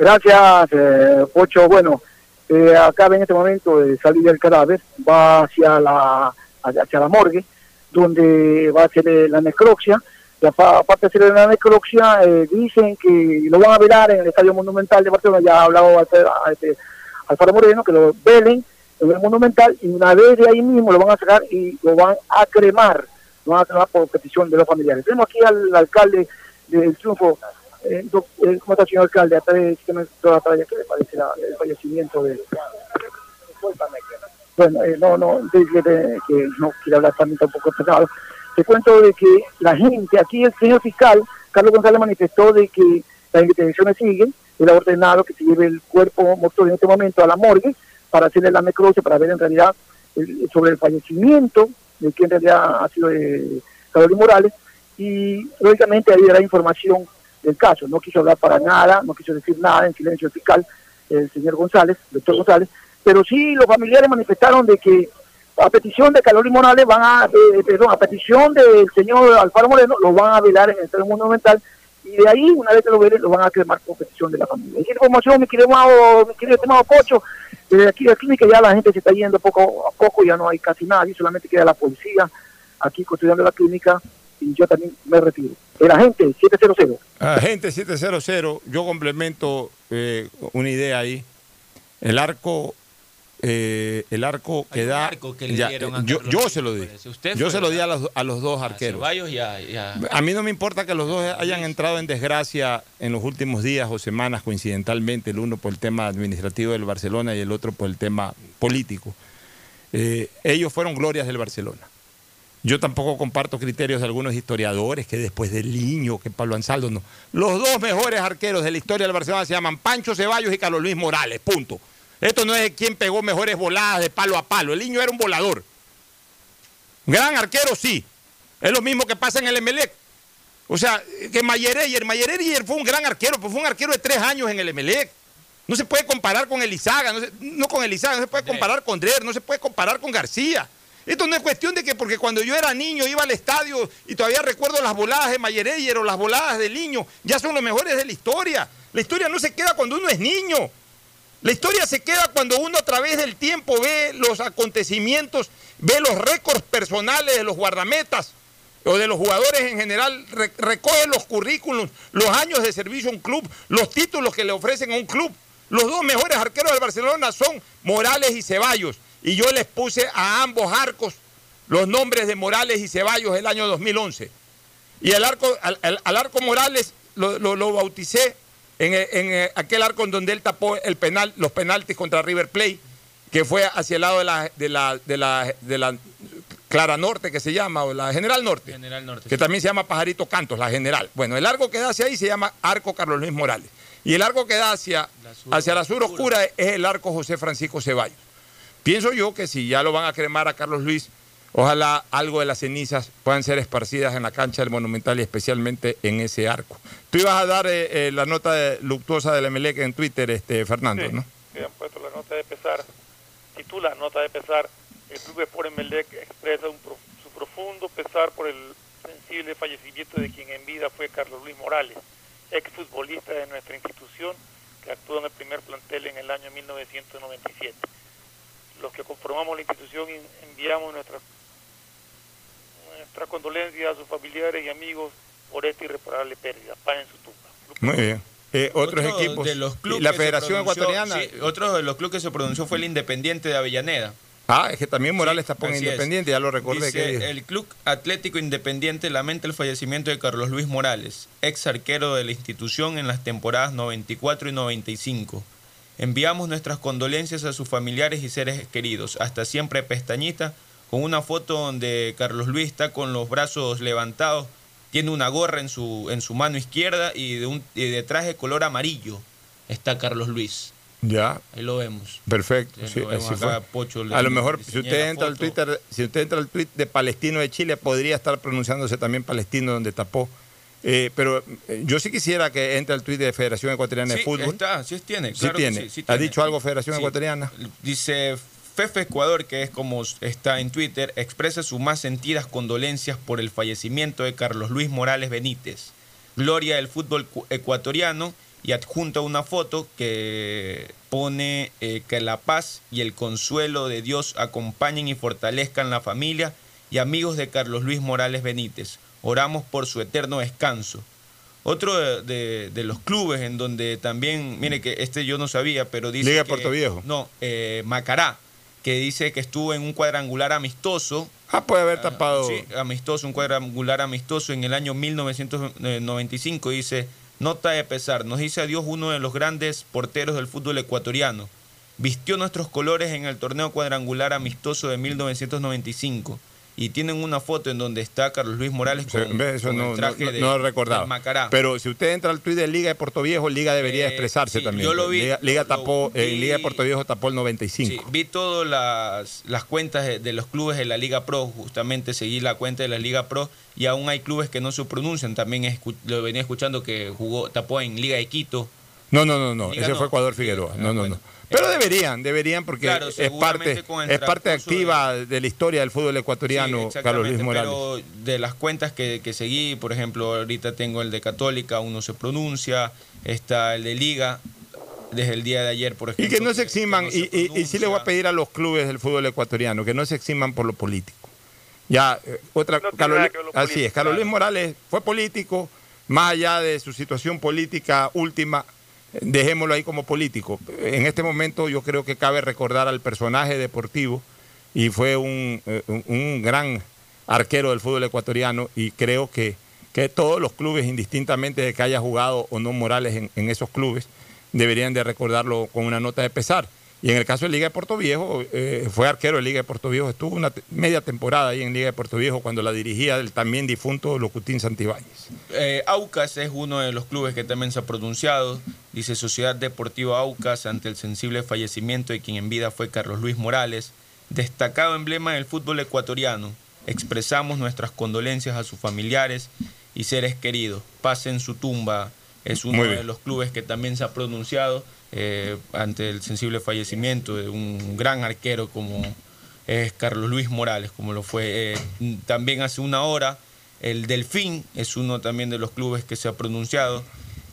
Gracias, eh, Pocho. Bueno, eh, acaba en este momento de salir el cadáver, va hacia la, hacia la morgue, donde va a hacer eh, la necropsia. Y apa- aparte de hacer la necropsia, eh, dicen que lo van a velar en el Estadio Monumental de Barcelona. Ya ha hablado a este, Alfaro Moreno, que lo velen en el Monumental y una vez de ahí mismo lo van a sacar y lo van a cremar. Lo van a cremar por petición de los familiares. Tenemos aquí al alcalde del Triunfo. Eh, eh, ¿Cómo está, señor alcalde? A través de toda la trayectoria, ¿qué le parece la- el fallecimiento de... Bueno, eh, no, no, de- de- que no quiero hablar también tampoco pesado. Te cuento de que la gente, aquí el señor fiscal, Carlos González, manifestó de que las investigaciones siguen, él ha ordenado que se lleve el cuerpo mortuorio en este momento a la morgue para hacerle la necropsia, para ver en realidad el- sobre el fallecimiento de quien en realidad ha sido eh, Carolina Morales, y lógicamente ahí dará información del caso. No quiso hablar para nada, no quiso decir nada en silencio el fiscal, el señor González, el doctor González, pero sí los familiares manifestaron de que a petición de Carolina Morales van a, eh, perdón, a petición del señor Alfaro Moreno, lo van a velar en el Estadio Monumental y de ahí, una vez que lo velen, lo van a cremar por petición de la familia. Esa información, mi querido, Mao, mi querido estimado Pocho, desde aquí de la clínica ya la gente se está yendo poco a poco, ya no hay casi nadie, solamente queda la policía aquí custodiando la clínica y yo también me retiro. El agente 700. Agente 700, yo complemento eh, una idea ahí. El arco, eh, el arco que da. arco que le ya, dieron a yo, yo se lo di. Usted Yo se lo di a los, a los dos arqueros. A mí no me importa que los dos hayan entrado en desgracia en los últimos días o semanas coincidentalmente, el uno por el tema administrativo del Barcelona y el otro por el tema político. Eh, ellos fueron glorias del Barcelona. Yo tampoco comparto criterios de algunos historiadores que después del Liño, que Pablo Ansaldo no. Los dos mejores arqueros de la historia del Barcelona se llaman Pancho Ceballos y Carlos Luis Morales, punto. Esto no es quien pegó mejores voladas de palo a palo. El Liño era un volador. Gran arquero, sí. Es lo mismo que pasa en el Emelec. O sea, que Mayereyer, Mayereyer fue un gran arquero, pero fue un arquero de tres años en el Emelec. No se puede comparar con Elizaga, no, se- no con Elizaga, no se puede comparar con Drer, no se puede comparar con García. Esto no es cuestión de que porque cuando yo era niño iba al estadio y todavía recuerdo las voladas de Mayereyer o las voladas de Niño, ya son los mejores de la historia. La historia no se queda cuando uno es niño. La historia se queda cuando uno a través del tiempo ve los acontecimientos, ve los récords personales de los guardametas o de los jugadores en general, re- recoge los currículums, los años de servicio a un club, los títulos que le ofrecen a un club. Los dos mejores arqueros del Barcelona son Morales y Ceballos. Y yo les puse a ambos arcos los nombres de Morales y Ceballos el año 2011. Y el arco, al, al- al arco Morales lo, lo- lo bauticé en, eh, en, aquel arco en donde él tapó el penal, los penaltis contra River Plate, que fue hacia el lado de la, de la, de la, de la Clara Norte, que se llama, o la General Norte, General Norte. que también se llama Pajarito Cantos, la General. Bueno, el arco que da hacia ahí se llama Arco Carlos Luis Morales. Y el arco que da hacia, hacia la sur oscura es el arco José Francisco Ceballos. Pienso yo que si ya lo van a cremar a Carlos Luis, ojalá algo de las cenizas puedan ser esparcidas en la cancha del Monumental y especialmente en ese arco. Tú ibas a dar eh, eh, la nota de- luctuosa del Emelec en Twitter, este, Fernando, Sí, ¿no? que han puesto la nota de pesar, titula nota de pesar, el club Sport Emelec expresa un pro- su profundo pesar por el sensible fallecimiento de quien en vida fue Carlos Luis Morales, exfutbolista de nuestra institución que actuó en el primer plantel en el año 1997. Los que conformamos la institución in- enviamos nuestra, nuestra condolencia a sus familiares y amigos por esta irreparable pérdida. Paz en su tumba. Muy bien. Eh, otros Otro equipos. De los clubes la Federación Ecuatoriana. sí, otro de los clubes que se pronunció fue el Independiente de Avellaneda. Ah, es que también Morales tapó en Así es. Independiente, ya lo recordé. Dice, que el Club Atlético Independiente lamenta el fallecimiento de Carlos Luis Morales, ex arquero de la institución en las temporadas 94 y 95. Enviamos nuestras condolencias a sus familiares y seres queridos. Hasta siempre pestañita, con una foto donde Carlos Luis está con los brazos levantados, tiene una gorra en su, en su mano izquierda y de, un, y de traje color amarillo está Carlos Luis. Ya, Ahí lo vemos. perfecto. Sí, lo vemos así acá, fue. Pocho le a lo mejor, si usted entra al. Twitter, si usted entra al tweet de Palestino de Chile, podría estar pronunciándose también Palestino donde tapó. Eh, pero eh, yo sí quisiera que entre al tweet de Federación Ecuatoriana de Fútbol. está, sí tiene. Sí que tiene. sí, sí ¿Ha tiene. dicho algo Federación. Ecuatoriana? Dice Fefe Ecuador, que es como está en Twitter, expresa sus más sentidas condolencias por el fallecimiento de Carlos Luis Morales Benítez, gloria del fútbol ecuatoriano, y adjunta una foto que pone eh, que la paz y el consuelo de Dios acompañen y fortalezcan la familia y amigos de Carlos Luis Morales Benítez. Oramos por su eterno descanso. Otro de, los clubes en donde también, mire que este yo no sabía, pero dice. Liga que, Puerto Viejo. No, eh, Macará, que dice que estuvo en un cuadrangular amistoso. Ah, puede haber tapado. sí, amistoso, un cuadrangular amistoso en el año 1995. Dice: Nota de pesar, nos dice adiós uno de los grandes porteros del fútbol ecuatoriano. Vistió nuestros colores en el torneo cuadrangular amistoso de 1995 y tienen una foto en donde está Carlos Luis Morales con, el traje de, Macará. Pero si usted entra al tweet de Liga de Puerto Viejo, Liga debería eh, expresarse también. Yo lo vi. Liga, tapó, en Liga de Puerto Viejo tapó el 95. Sí, vi todas las, las cuentas de, los clubes de la Liga Pro, justamente seguí la cuenta de la Liga Pro y aún hay clubes que no se pronuncian. También lo venía escuchando que jugó, tapó en Liga de Quito. No, no, no, no. Ese fue Ecuador Figueroa. No, no, no. Pero deberían, deberían porque es parte es parte activa de... la historia del fútbol ecuatoriano, Carlos Luis Morales. Pero de las cuentas que, seguí, por ejemplo, ahorita tengo el de Católica, uno se pronuncia, está el de Liga, desde el día de ayer, por ejemplo. Y que no se eximan, y, y, sí le voy a pedir a los clubes del fútbol ecuatoriano, que no se eximan por lo político. Ya, eh, otra, así es, Carlos Luis Morales fue político, más allá de su situación política última, dejémoslo ahí como político. En este momento yo creo que cabe recordar al personaje deportivo y fue un, eh, gran arquero del fútbol ecuatoriano y creo que, que, todos los clubes, indistintamente de que haya jugado o no Morales en, en esos clubes, deberían de recordarlo con una nota de pesar. Y en el caso de Liga de Puerto Viejo, eh, fue arquero de Liga de Puerto Viejo, estuvo una media temporada ahí en Liga de Puerto Viejo cuando la dirigía el también difunto Locutín Santibáñez. Eh, Aucas es uno de los clubes que también se ha pronunciado. Dice Sociedad Deportiva Aucas ante el sensible fallecimiento de quien en vida fue Carlos Luis Morales, destacado emblema del fútbol ecuatoriano. Expresamos nuestras condolencias a sus familiares y seres queridos. Paz en su tumba es uno de los clubes que también se ha pronunciado eh, ante el sensible fallecimiento de un gran arquero como es Carlos Luis Morales, como lo fue eh, también hace una hora. El Delfín es uno también de los clubes que se ha pronunciado.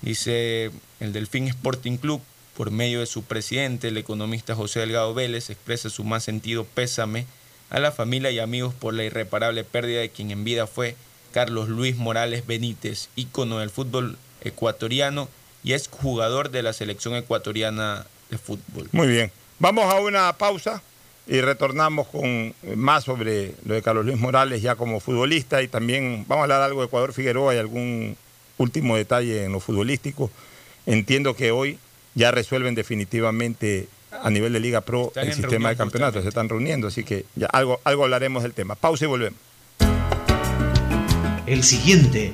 Dice el Delfín Sporting Club, por medio de su presidente, el economista José Delgado Vélez, expresa su más sentido pésame a la familia y amigos por la irreparable pérdida de quien en vida fue Carlos Luis Morales Benítez, ícono del fútbol ecuatoriano y es jugador de la selección ecuatoriana de fútbol. Muy bien. Vamos a una pausa y retornamos con más sobre lo de Carlos Luis Morales ya como futbolista y también vamos a hablar algo de Ecuador Figueroa y algún último detalle en lo futbolístico. Entiendo que hoy ya resuelven definitivamente a nivel de Liga Pro el sistema de campeonatos, se están reuniendo, así que ya algo, algo hablaremos del tema. Pausa y volvemos. El siguiente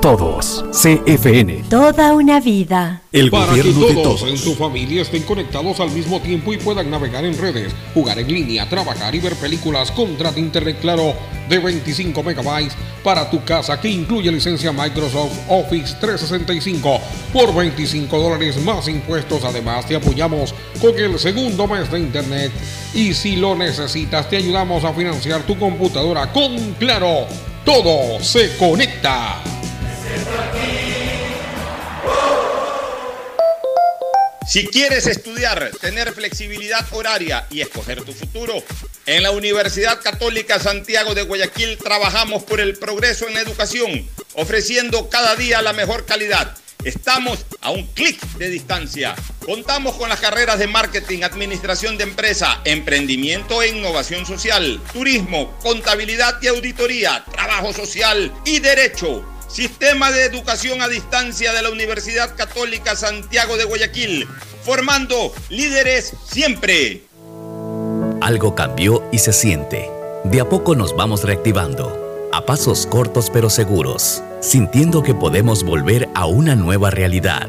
todos. CFN. Toda una vida. El Para que todos, en su familia estén conectados al mismo tiempo y puedan navegar en redes, jugar en línea, trabajar y ver películas, contrata internet claro de 25 megabytes para tu casa que incluye licencia Microsoft Office 365 por 25 dólares más impuestos. Además te apoyamos con el segundo mes de internet y si lo necesitas te ayudamos a financiar tu computadora con Claro. Todo se conecta. Si quieres estudiar, tener flexibilidad horaria y escoger tu futuro, en la Universidad Católica Santiago de Guayaquil trabajamos por el progreso en la educación, ofreciendo cada día la mejor calidad. Estamos a un clic de distancia. Contamos con las carreras de marketing, administración de empresa, emprendimiento e innovación social, turismo, contabilidad y auditoría, trabajo social y derecho Sistema de Educación a Distancia de la Universidad Católica Santiago de Guayaquil, formando líderes siempre. Algo cambió y se siente. De a poco nos vamos reactivando, a pasos cortos pero seguros, sintiendo que podemos volver a una nueva realidad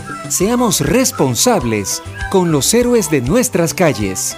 Seamos responsables con los héroes de nuestras calles.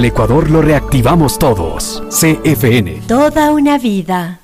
al Ecuador lo reactivamos todos. CFN. Toda una vida.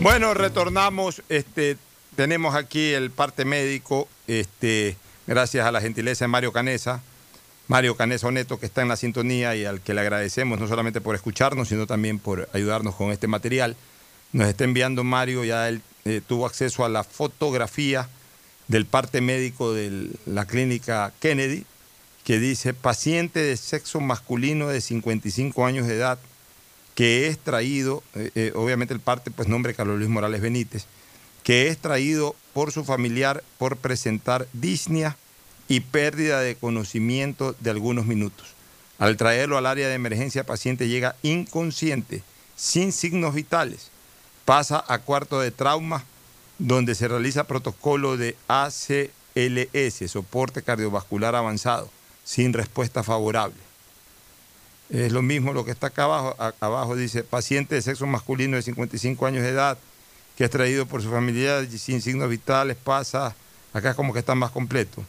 Bueno, retornamos. Este, tenemos aquí el parte médico, este, gracias a la gentileza de Mario Canesa. Mario Canesa Oneto, que está en la sintonía y al que le agradecemos no solamente por escucharnos, sino también por ayudarnos con este material. Nos está enviando Mario, ya él eh, tuvo acceso a la fotografía del parte médico de la clínica Kennedy, que dice paciente de sexo masculino de 55 años de edad, que es traído, eh, eh, obviamente el parte, pues nombre Carlos Luis Morales Benítez, que es traído por su familiar por presentar disnea y pérdida de conocimiento de algunos minutos. Al traerlo al área de emergencia, el paciente llega inconsciente, sin signos vitales, pasa a cuarto de trauma, donde se realiza protocolo de ACLS, soporte cardiovascular avanzado, sin respuesta favorable. Es lo mismo lo que está acá abajo. Abajo dice, paciente de sexo masculino de 55 años de edad, que es traído por su familiar sin signos vitales, pasa, acá es como que está más completo.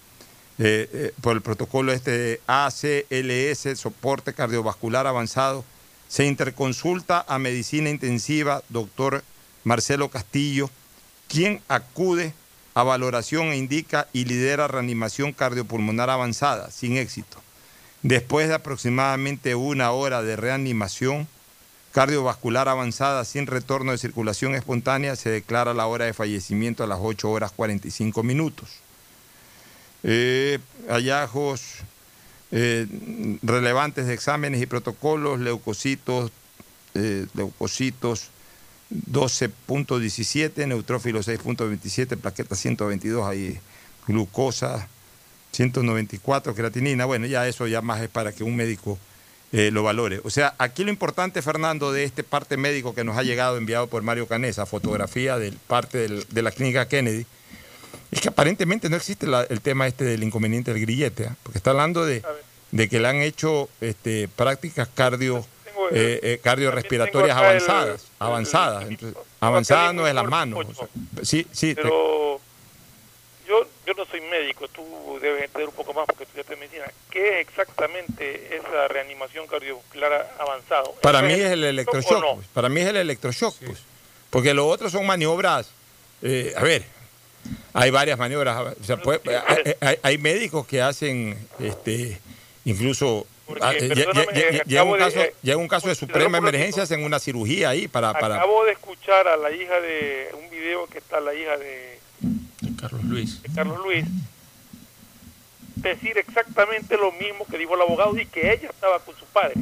Eh, eh, por el protocolo este de ACLS, soporte cardiovascular avanzado, se interconsulta a medicina intensiva, doctor Marcelo Castillo, quien acude a valoración e indica y lidera reanimación cardiopulmonar avanzada, sin éxito. Después de aproximadamente una hora de reanimación cardiovascular avanzada sin retorno de circulación espontánea, se declara la hora de fallecimiento a las 8 horas 45 minutos. Eh, hallazgos eh, relevantes de exámenes y protocolos, leucocitos, eh, leucocitos 12.17, neutrófilo 6.27, plaqueta 122, ahí glucosa 194, creatinina. Bueno, ya eso ya más es para que un médico eh, lo valore. O sea, aquí lo importante, Fernando, de este parte médico que nos ha llegado enviado por Mario Canesa, fotografía del parte del- de la clínica Kennedy, es que aparentemente no existe la- el tema este del inconveniente del grillete, ¿ah? porque está hablando de, de que le han hecho este, prácticas cardio, eh, eh, cardiorrespiratorias el- avanzadas, avanzadas. Entonces, avanzadas no es las manos. o sea, sí, sí. te- Pero yo, yo no soy médico, tú debes entender un poco más porque estudiaste medicina. ¿Qué es exactamente esa reanimación cardiovascular avanzado? Para ¿Eso mí es el electroshock. no? pues. Para mí es el electroshock. Pues. Porque lo otro son maniobras. eh, a ver, hay varias maniobras. o sea, puede- hay, hay- hay médicos que hacen este incluso. ah, eh, eh, llega un de- caso, llega un caso de suprema emergencia, hacen una cirugía ahí para. para Acabo de escuchar a la hija de un video que está la hija de, Carlos Luis. de Carlos Luis decir exactamente lo mismo que dijo el abogado y que ella estaba con su padre.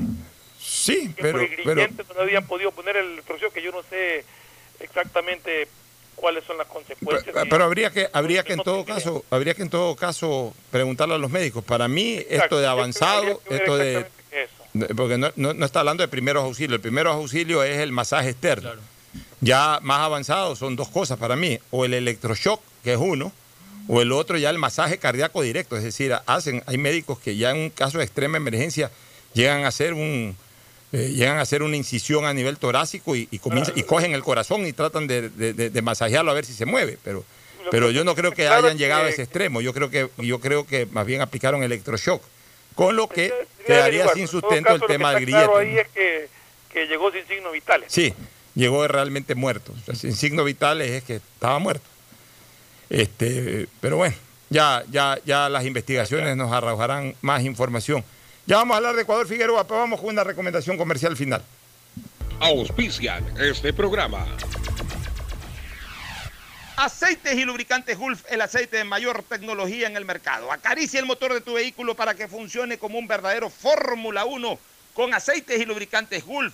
sí, que pero, por el pero, no habían podido poner el electroshock, que yo no sé exactamente cuáles son las consecuencias. pero, pero habría que habría que en todo caso habría que en todo caso preguntarle a los médicos. Para mí esto de avanzado, esto de De- Porque no, no- no está hablando de primeros auxilios. El primeros auxilio es el masaje externo. Ya más avanzado son dos cosas para mí. O el electroshock, que es uno, o el otro ya el masaje cardíaco directo. Es decir, hacen, hay médicos que ya en un caso de extrema emergencia llegan a hacer un eh, llegan a hacer una incisión a nivel torácico y, y, comienza- y cogen el corazón y tratan de, de- de- de masajearlo a ver si se mueve. Pero, pero yo no creo que hayan llegado a ese extremo. Yo creo que, yo creo que más bien aplicaron electroshock. Con lo que quedaría sin sustento el tema del está claro grillete. ahí es que, que llegó sin signos vitales. Sí, llegó realmente muerto. O sea, sin signos vitales es que estaba muerto. Este, pero bueno, ya, ya, ya las investigaciones nos arrojarán más información. Ya vamos a hablar de Ecuador Figueroa, pero vamos con una recomendación comercial final. Auspician este programa. Aceites y lubricantes Gulf, el aceite de mayor tecnología en el mercado. Acaricia el motor de tu vehículo para que funcione como un verdadero Fórmula 1 con aceites y lubricantes Gulf.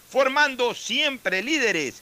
formando siempre líderes.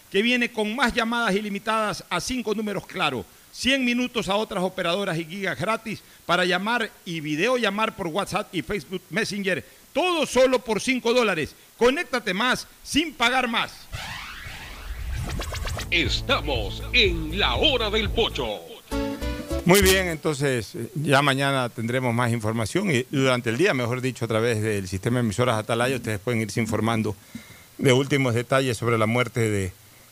que viene con más llamadas ilimitadas a 5 números claro, 100 minutos a otras operadoras y gigas gratis para llamar y videollamar por WhatsApp y Facebook Messenger, todo solo por 5 dólares. Conéctate más sin pagar más. Estamos en la hora del pocho. Muy bien, entonces eh, ya mañana tendremos más información y durante el día, mejor dicho, a través del sistema de emisoras Atalaya, ustedes pueden irse informando de últimos detalles sobre la muerte de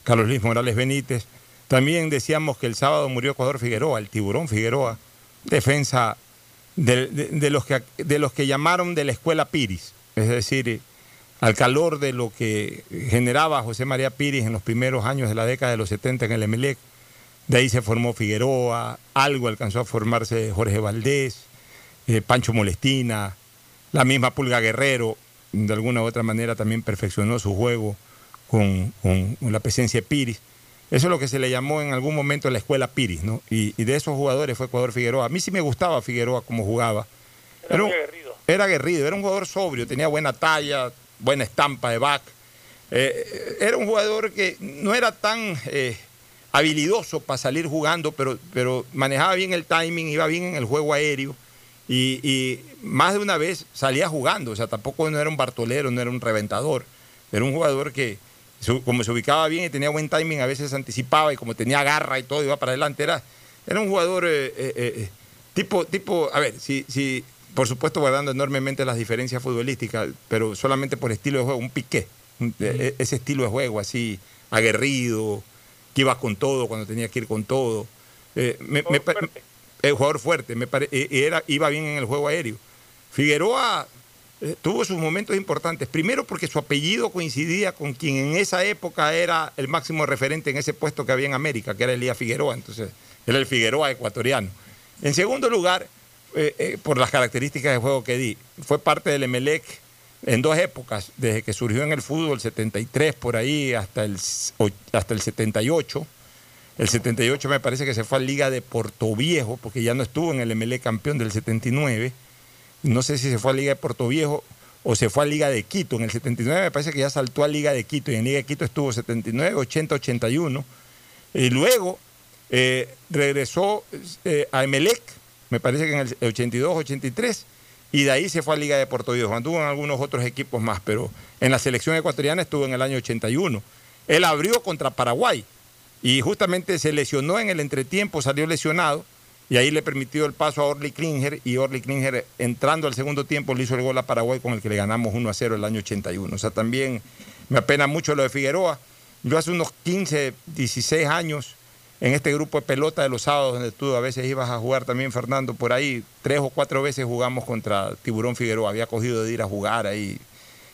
Carlos Luis Morales Benítez. También decíamos que el sábado murió Ecuador Figueroa, el tiburón Figueroa, defensa de, los que llamaron de la escuela Piris, es decir, al calor de lo que generaba José María Piris en los primeros años de la década de los 70 en el Emelec. De ahí se formó Figueroa, algo alcanzó a formarse Jorge Valdés, eh, Pancho Molestina, la misma Pulga Guerrero, de alguna u otra manera también perfeccionó su juego con, con- con la presencia de Piris. Eso es lo que se le llamó en algún momento la escuela Piris, ¿no? Y, y de esos jugadores fue Ecuador Figueroa. A mí sí me gustaba Figueroa como jugaba. Era, un- era aguerrido, era un jugador sobrio, tenía buena talla, buena estampa de back. Eh, era un jugador que no era tan eh, habilidoso para salir jugando, pero, pero manejaba bien el timing, iba bien en el juego aéreo y, y más de una vez salía jugando. O sea, tampoco no era un bartolero, no era un reventador. Era un jugador que, su- como se ubicaba bien y tenía buen timing, a veces anticipaba y como tenía garra y todo, iba para adelante. Era, era un jugador eh, eh, eh, tipo, tipo, a ver, si, si, por supuesto guardando enormemente las diferencias futbolísticas, pero solamente por estilo de juego, un piqué. un- eh, Ese estilo de juego así, aguerrido, que iba con todo cuando tenía que ir con todo. Eh, me- me eh, jugador fuerte, me pare- eh, era, iba bien en el juego aéreo. Figueroa eh, tuvo sus momentos importantes. Primero porque su apellido coincidía con quien en esa época era el máximo referente en ese puesto que había en América, que era Elías Figueroa. Entonces, era el Figueroa ecuatoriano. En segundo lugar, eh, eh, por las características de juego que di, fue parte del Emelec en dos épocas, desde que surgió en el fútbol, 73 por ahí hasta el, hasta el 78. El 78 me parece que se fue a Liga de Portoviejo, porque ya no estuvo en el MLE campeón del 79. No sé si se fue a Liga de Portoviejo o se fue a Liga de Quito. En el 79 me parece que ya saltó a Liga de Quito y en Liga de Quito estuvo 79, 80, 81. Y luego eh, regresó eh, a Emelec, me parece que en el 82, 83, y de ahí se fue a Liga de Portoviejo. Anduvo en algunos otros equipos más, pero en la selección ecuatoriana estuvo en el año 81. Él abrió contra Paraguay y justamente se lesionó en el entretiempo, salió lesionado y ahí le permitió el paso a Orly Klinger y Orly Klinger entrando al segundo tiempo le hizo el gol a Paraguay con el que le ganamos 1 a 0 el año 81. O sea, también me apena mucho lo de Figueroa. Yo hace unos 15, 16 años en este grupo de pelota de los sábados donde tú a veces ibas a jugar también, Fernando, por ahí tres o cuatro veces jugamos contra Tiburón Figueroa. Había cogido de ir a jugar ahí.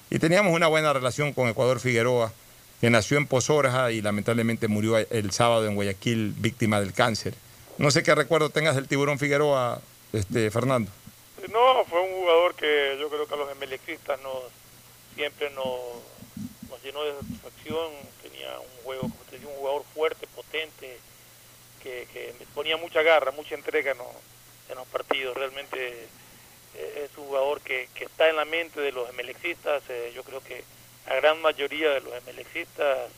Y teníamos una buena relación con Ecuador Figueroa, que nació en Pozorja y lamentablemente murió el sábado en Guayaquil víctima del cáncer. No sé qué recuerdo tengas del Tiburón Figueroa, este, Fernando. No, fue un jugador que yo creo que a los emelecistas nos, siempre nos, nos llenó de satisfacción. Tenía un juego, como te digo, un jugador fuerte, potente, que, que ponía mucha garra, mucha entrega en los, partidos. Realmente eh, es un jugador que, que está en la mente de los emelexistas. Eh, yo creo que la gran mayoría de los emelexistas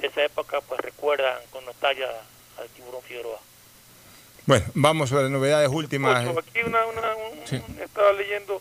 de esa época pues recuerdan con nostalgia al tiburón Figueroa. Bueno, vamos sobre novedades últimas. Ocho, aquí una, una- un- estaba leyendo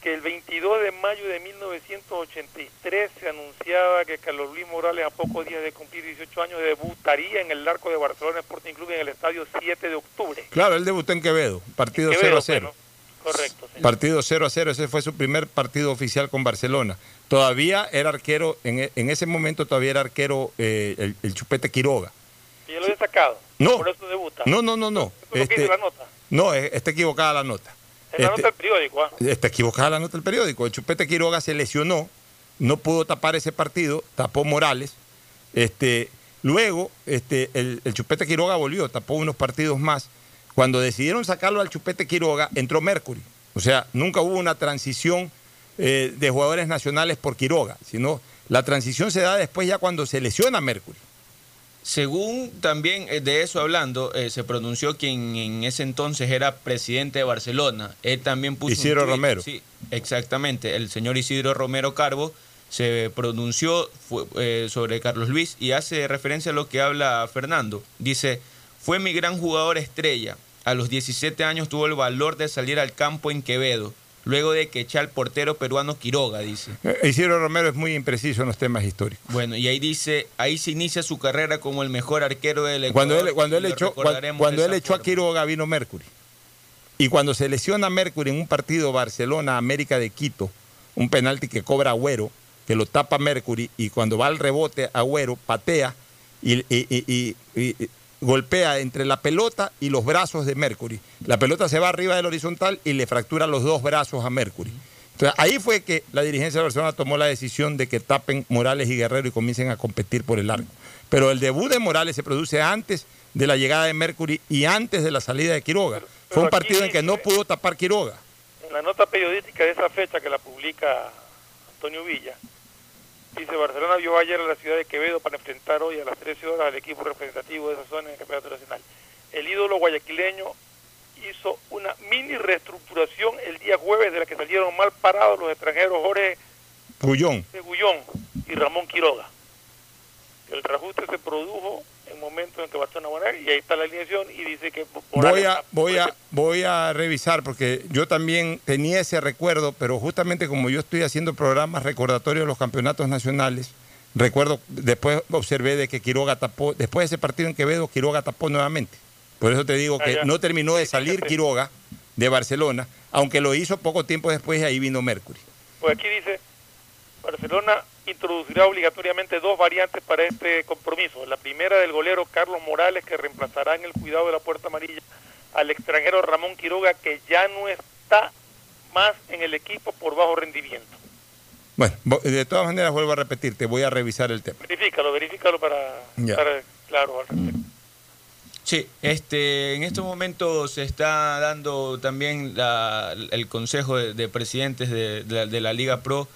que el 22 de mayo de 1983 se anunciaba que Carlos Luis Morales a pocos días de cumplir 18 años debutaría en el arco de Barcelona Sporting Club en el estadio 7 de octubre. Claro, él debutó en Quevedo, partido Quevedo, 0 a 0. bueno, correcto. sí. Partido 0 a 0, ese fue su primer partido oficial con Barcelona. Todavía era arquero, en, en ese momento todavía era arquero eh, el, el Chupete Quiroga. Y yo lo he sacado. No. Por eso debuta. No, no, no, no. Eso que Este, la nota. no, eh, está equivocada la nota. En la Este, nota del periódico. ¿ah? Está equivocada la nota del periódico. El Chupete Quiroga se lesionó, no pudo tapar ese partido, tapó Morales. Este, luego, este, el, el Chupete Quiroga volvió, tapó unos partidos más. Cuando decidieron sacarlo al Chupete Quiroga, entró Mercury. O sea, nunca hubo una transición eh, de jugadores nacionales por Quiroga, sino la transición se da después ya cuando se lesiona Mercury. Según también eh, de eso hablando, eh, se pronunció quien en ese entonces era presidente de Barcelona. Él también puso. Isidro Romero. Sí, exactamente. El señor Isidro Romero Carbo se pronunció fue, eh, sobre Carlos Luis y hace referencia a lo que habla Fernando. Dice: Fue mi gran jugador estrella. A los 17 años tuvo el valor de salir al campo en Quevedo. Luego de que echa al portero peruano Quiroga, dice. Eh, Isidro Romero es muy impreciso en los temas históricos. Bueno, y ahí dice, ahí se inicia su carrera como el mejor arquero del Ecuador. Cuando él, cuando él echó, cuando, cuando él echó a Quiroga vino Mercury. Y cuando se lesiona Mercury en un partido Barcelona-América de Quito, un penalti que cobra Agüero, que lo tapa Mercury, y cuando va al rebote Agüero patea y- y- y- y golpea entre la pelota y los brazos de Mercury. La pelota se va arriba del horizontal y le fractura los dos brazos a Mercury. Entonces ahí fue que la dirigencia de Barcelona tomó la decisión de que tapen Morales y Guerrero y comiencen a competir por el arco. Pero el debut de Morales se produce antes de la llegada de Mercury y antes de la salida de Quiroga. Fue un aquí partido en que no pudo tapar Quiroga. En la nota periodística de esa fecha que la publica Antonio Villa, dice Barcelona vio ayer a la ciudad de Quevedo para enfrentar hoy a las 13 horas al equipo representativo de esa zona en el Campeonato Nacional. El ídolo guayaquileño hizo una mini reestructuración el día jueves de la que salieron mal parados los extranjeros Jorge Gullón. Gullón y Ramón Quiroga. El reajuste se produjo en momentos en que Barcelona ganar, y ahí está la alineación Voy a, voy, a, voy a revisar porque yo también tenía ese recuerdo, pero justamente como yo estoy haciendo programas recordatorios de los campeonatos nacionales, recuerdo, después observé de que Quiroga tapó, después de ese partido en Quevedo, Quiroga tapó nuevamente. Por eso te digo que no terminó de salir Quiroga de Barcelona, aunque lo hizo poco tiempo después y ahí vino Mercury. Pues aquí dice, Barcelona introducirá obligatoriamente dos variantes para este compromiso. La primera del golero Carlos Morales, que reemplazará en el cuidado de la puerta amarilla al extranjero Ramón Quiroga, que ya no está más en el equipo por bajo rendimiento. Bueno, vo- de todas maneras vuelvo a repetirte, voy a revisar el tema. Verifícalo, verifícalo para Ya. estar claro al respecto. Sí, este, en estos momentos se está dando también la- el Consejo de, de Presidentes de, de la, de la Liga Pro.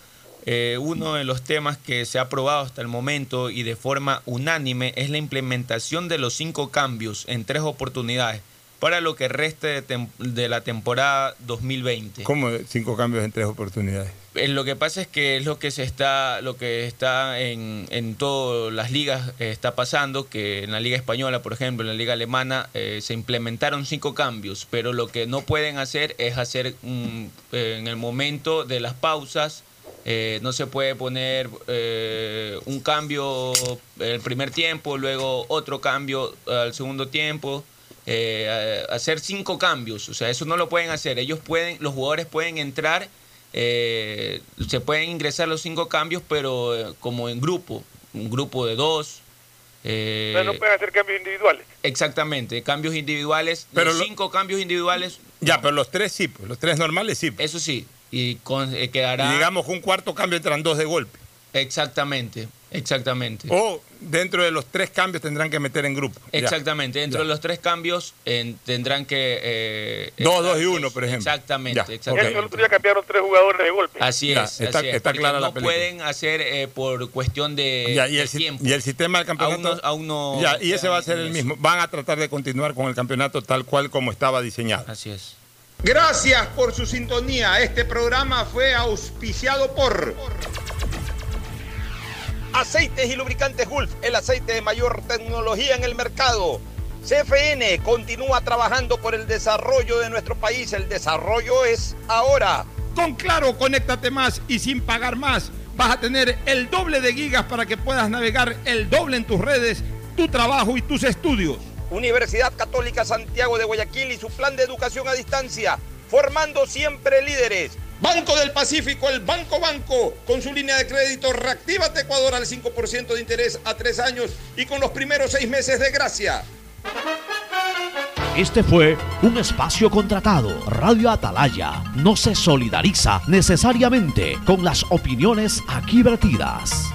Eh, uno de los temas que se ha aprobado hasta el momento y de forma unánime es la implementación de los cinco cambios en tres oportunidades para lo que reste de, tem- de la temporada 2020. ¿Cómo cinco cambios en tres oportunidades? Eh, Lo que pasa es que es lo que se está, lo que está en, en todas las ligas eh, está pasando, que en la liga española, por ejemplo, en la liga alemana, eh, se implementaron cinco cambios, pero lo que no pueden hacer es hacer mm, en el momento de las pausas. Eh, no se puede poner eh, un cambio el primer tiempo, luego otro cambio al segundo tiempo, eh, hacer cinco cambios. O sea, eso no lo pueden hacer. Ellos pueden, los jugadores pueden entrar eh, se pueden ingresar los cinco cambios, pero eh, como en grupo, un grupo de dos. eh, Entonces no pueden hacer cambios individuales. exactamente, cambios individuales, Pero los lo- cinco cambios individuales. Ya, pero los tres sí, pues, los tres normales sí. Eso sí, y con- eh, quedará. Y digamos que un cuarto cambio entran dos de golpe. Exactamente, exactamente. O dentro de los tres cambios tendrán que meter en grupo. Ya. Exactamente, dentro Ya. de los tres cambios en- tendrán que... eh, Dos, dos y uno, por ejemplo. Exactamente, Ya, exactamente. El otro día cambiaron tres jugadores de golpe. Así Ya, es, está- así es, está porque clara la no película. pueden hacer eh, por cuestión de, Ya, y, de el, tiempo. y el sistema del campeonato. Aún no- aún no Ya, y ese va a ser el mismo. Van a tratar de continuar con el campeonato tal cual como estaba diseñado. Así es. Gracias por su sintonía. Este programa fue auspiciado por Aceites y Lubricantes Gulf, el aceite de mayor tecnología en el mercado. CFN continúa trabajando por el desarrollo de nuestro país. El desarrollo es ahora. Con Claro, conéctate más y sin pagar más. Vas a tener el doble de gigas para que puedas navegar el doble en tus redes, tu trabajo y tus estudios. Universidad Católica Santiago de Guayaquil y su plan de educación a distancia, formando siempre líderes. Banco del Pacífico, el Banco Banco, con su línea de crédito Reactívate Ecuador al 5% de interés a tres años y con los primeros seis meses de gracia. Este fue un espacio contratado. Radio Atalaya no se solidariza necesariamente con las opiniones aquí vertidas.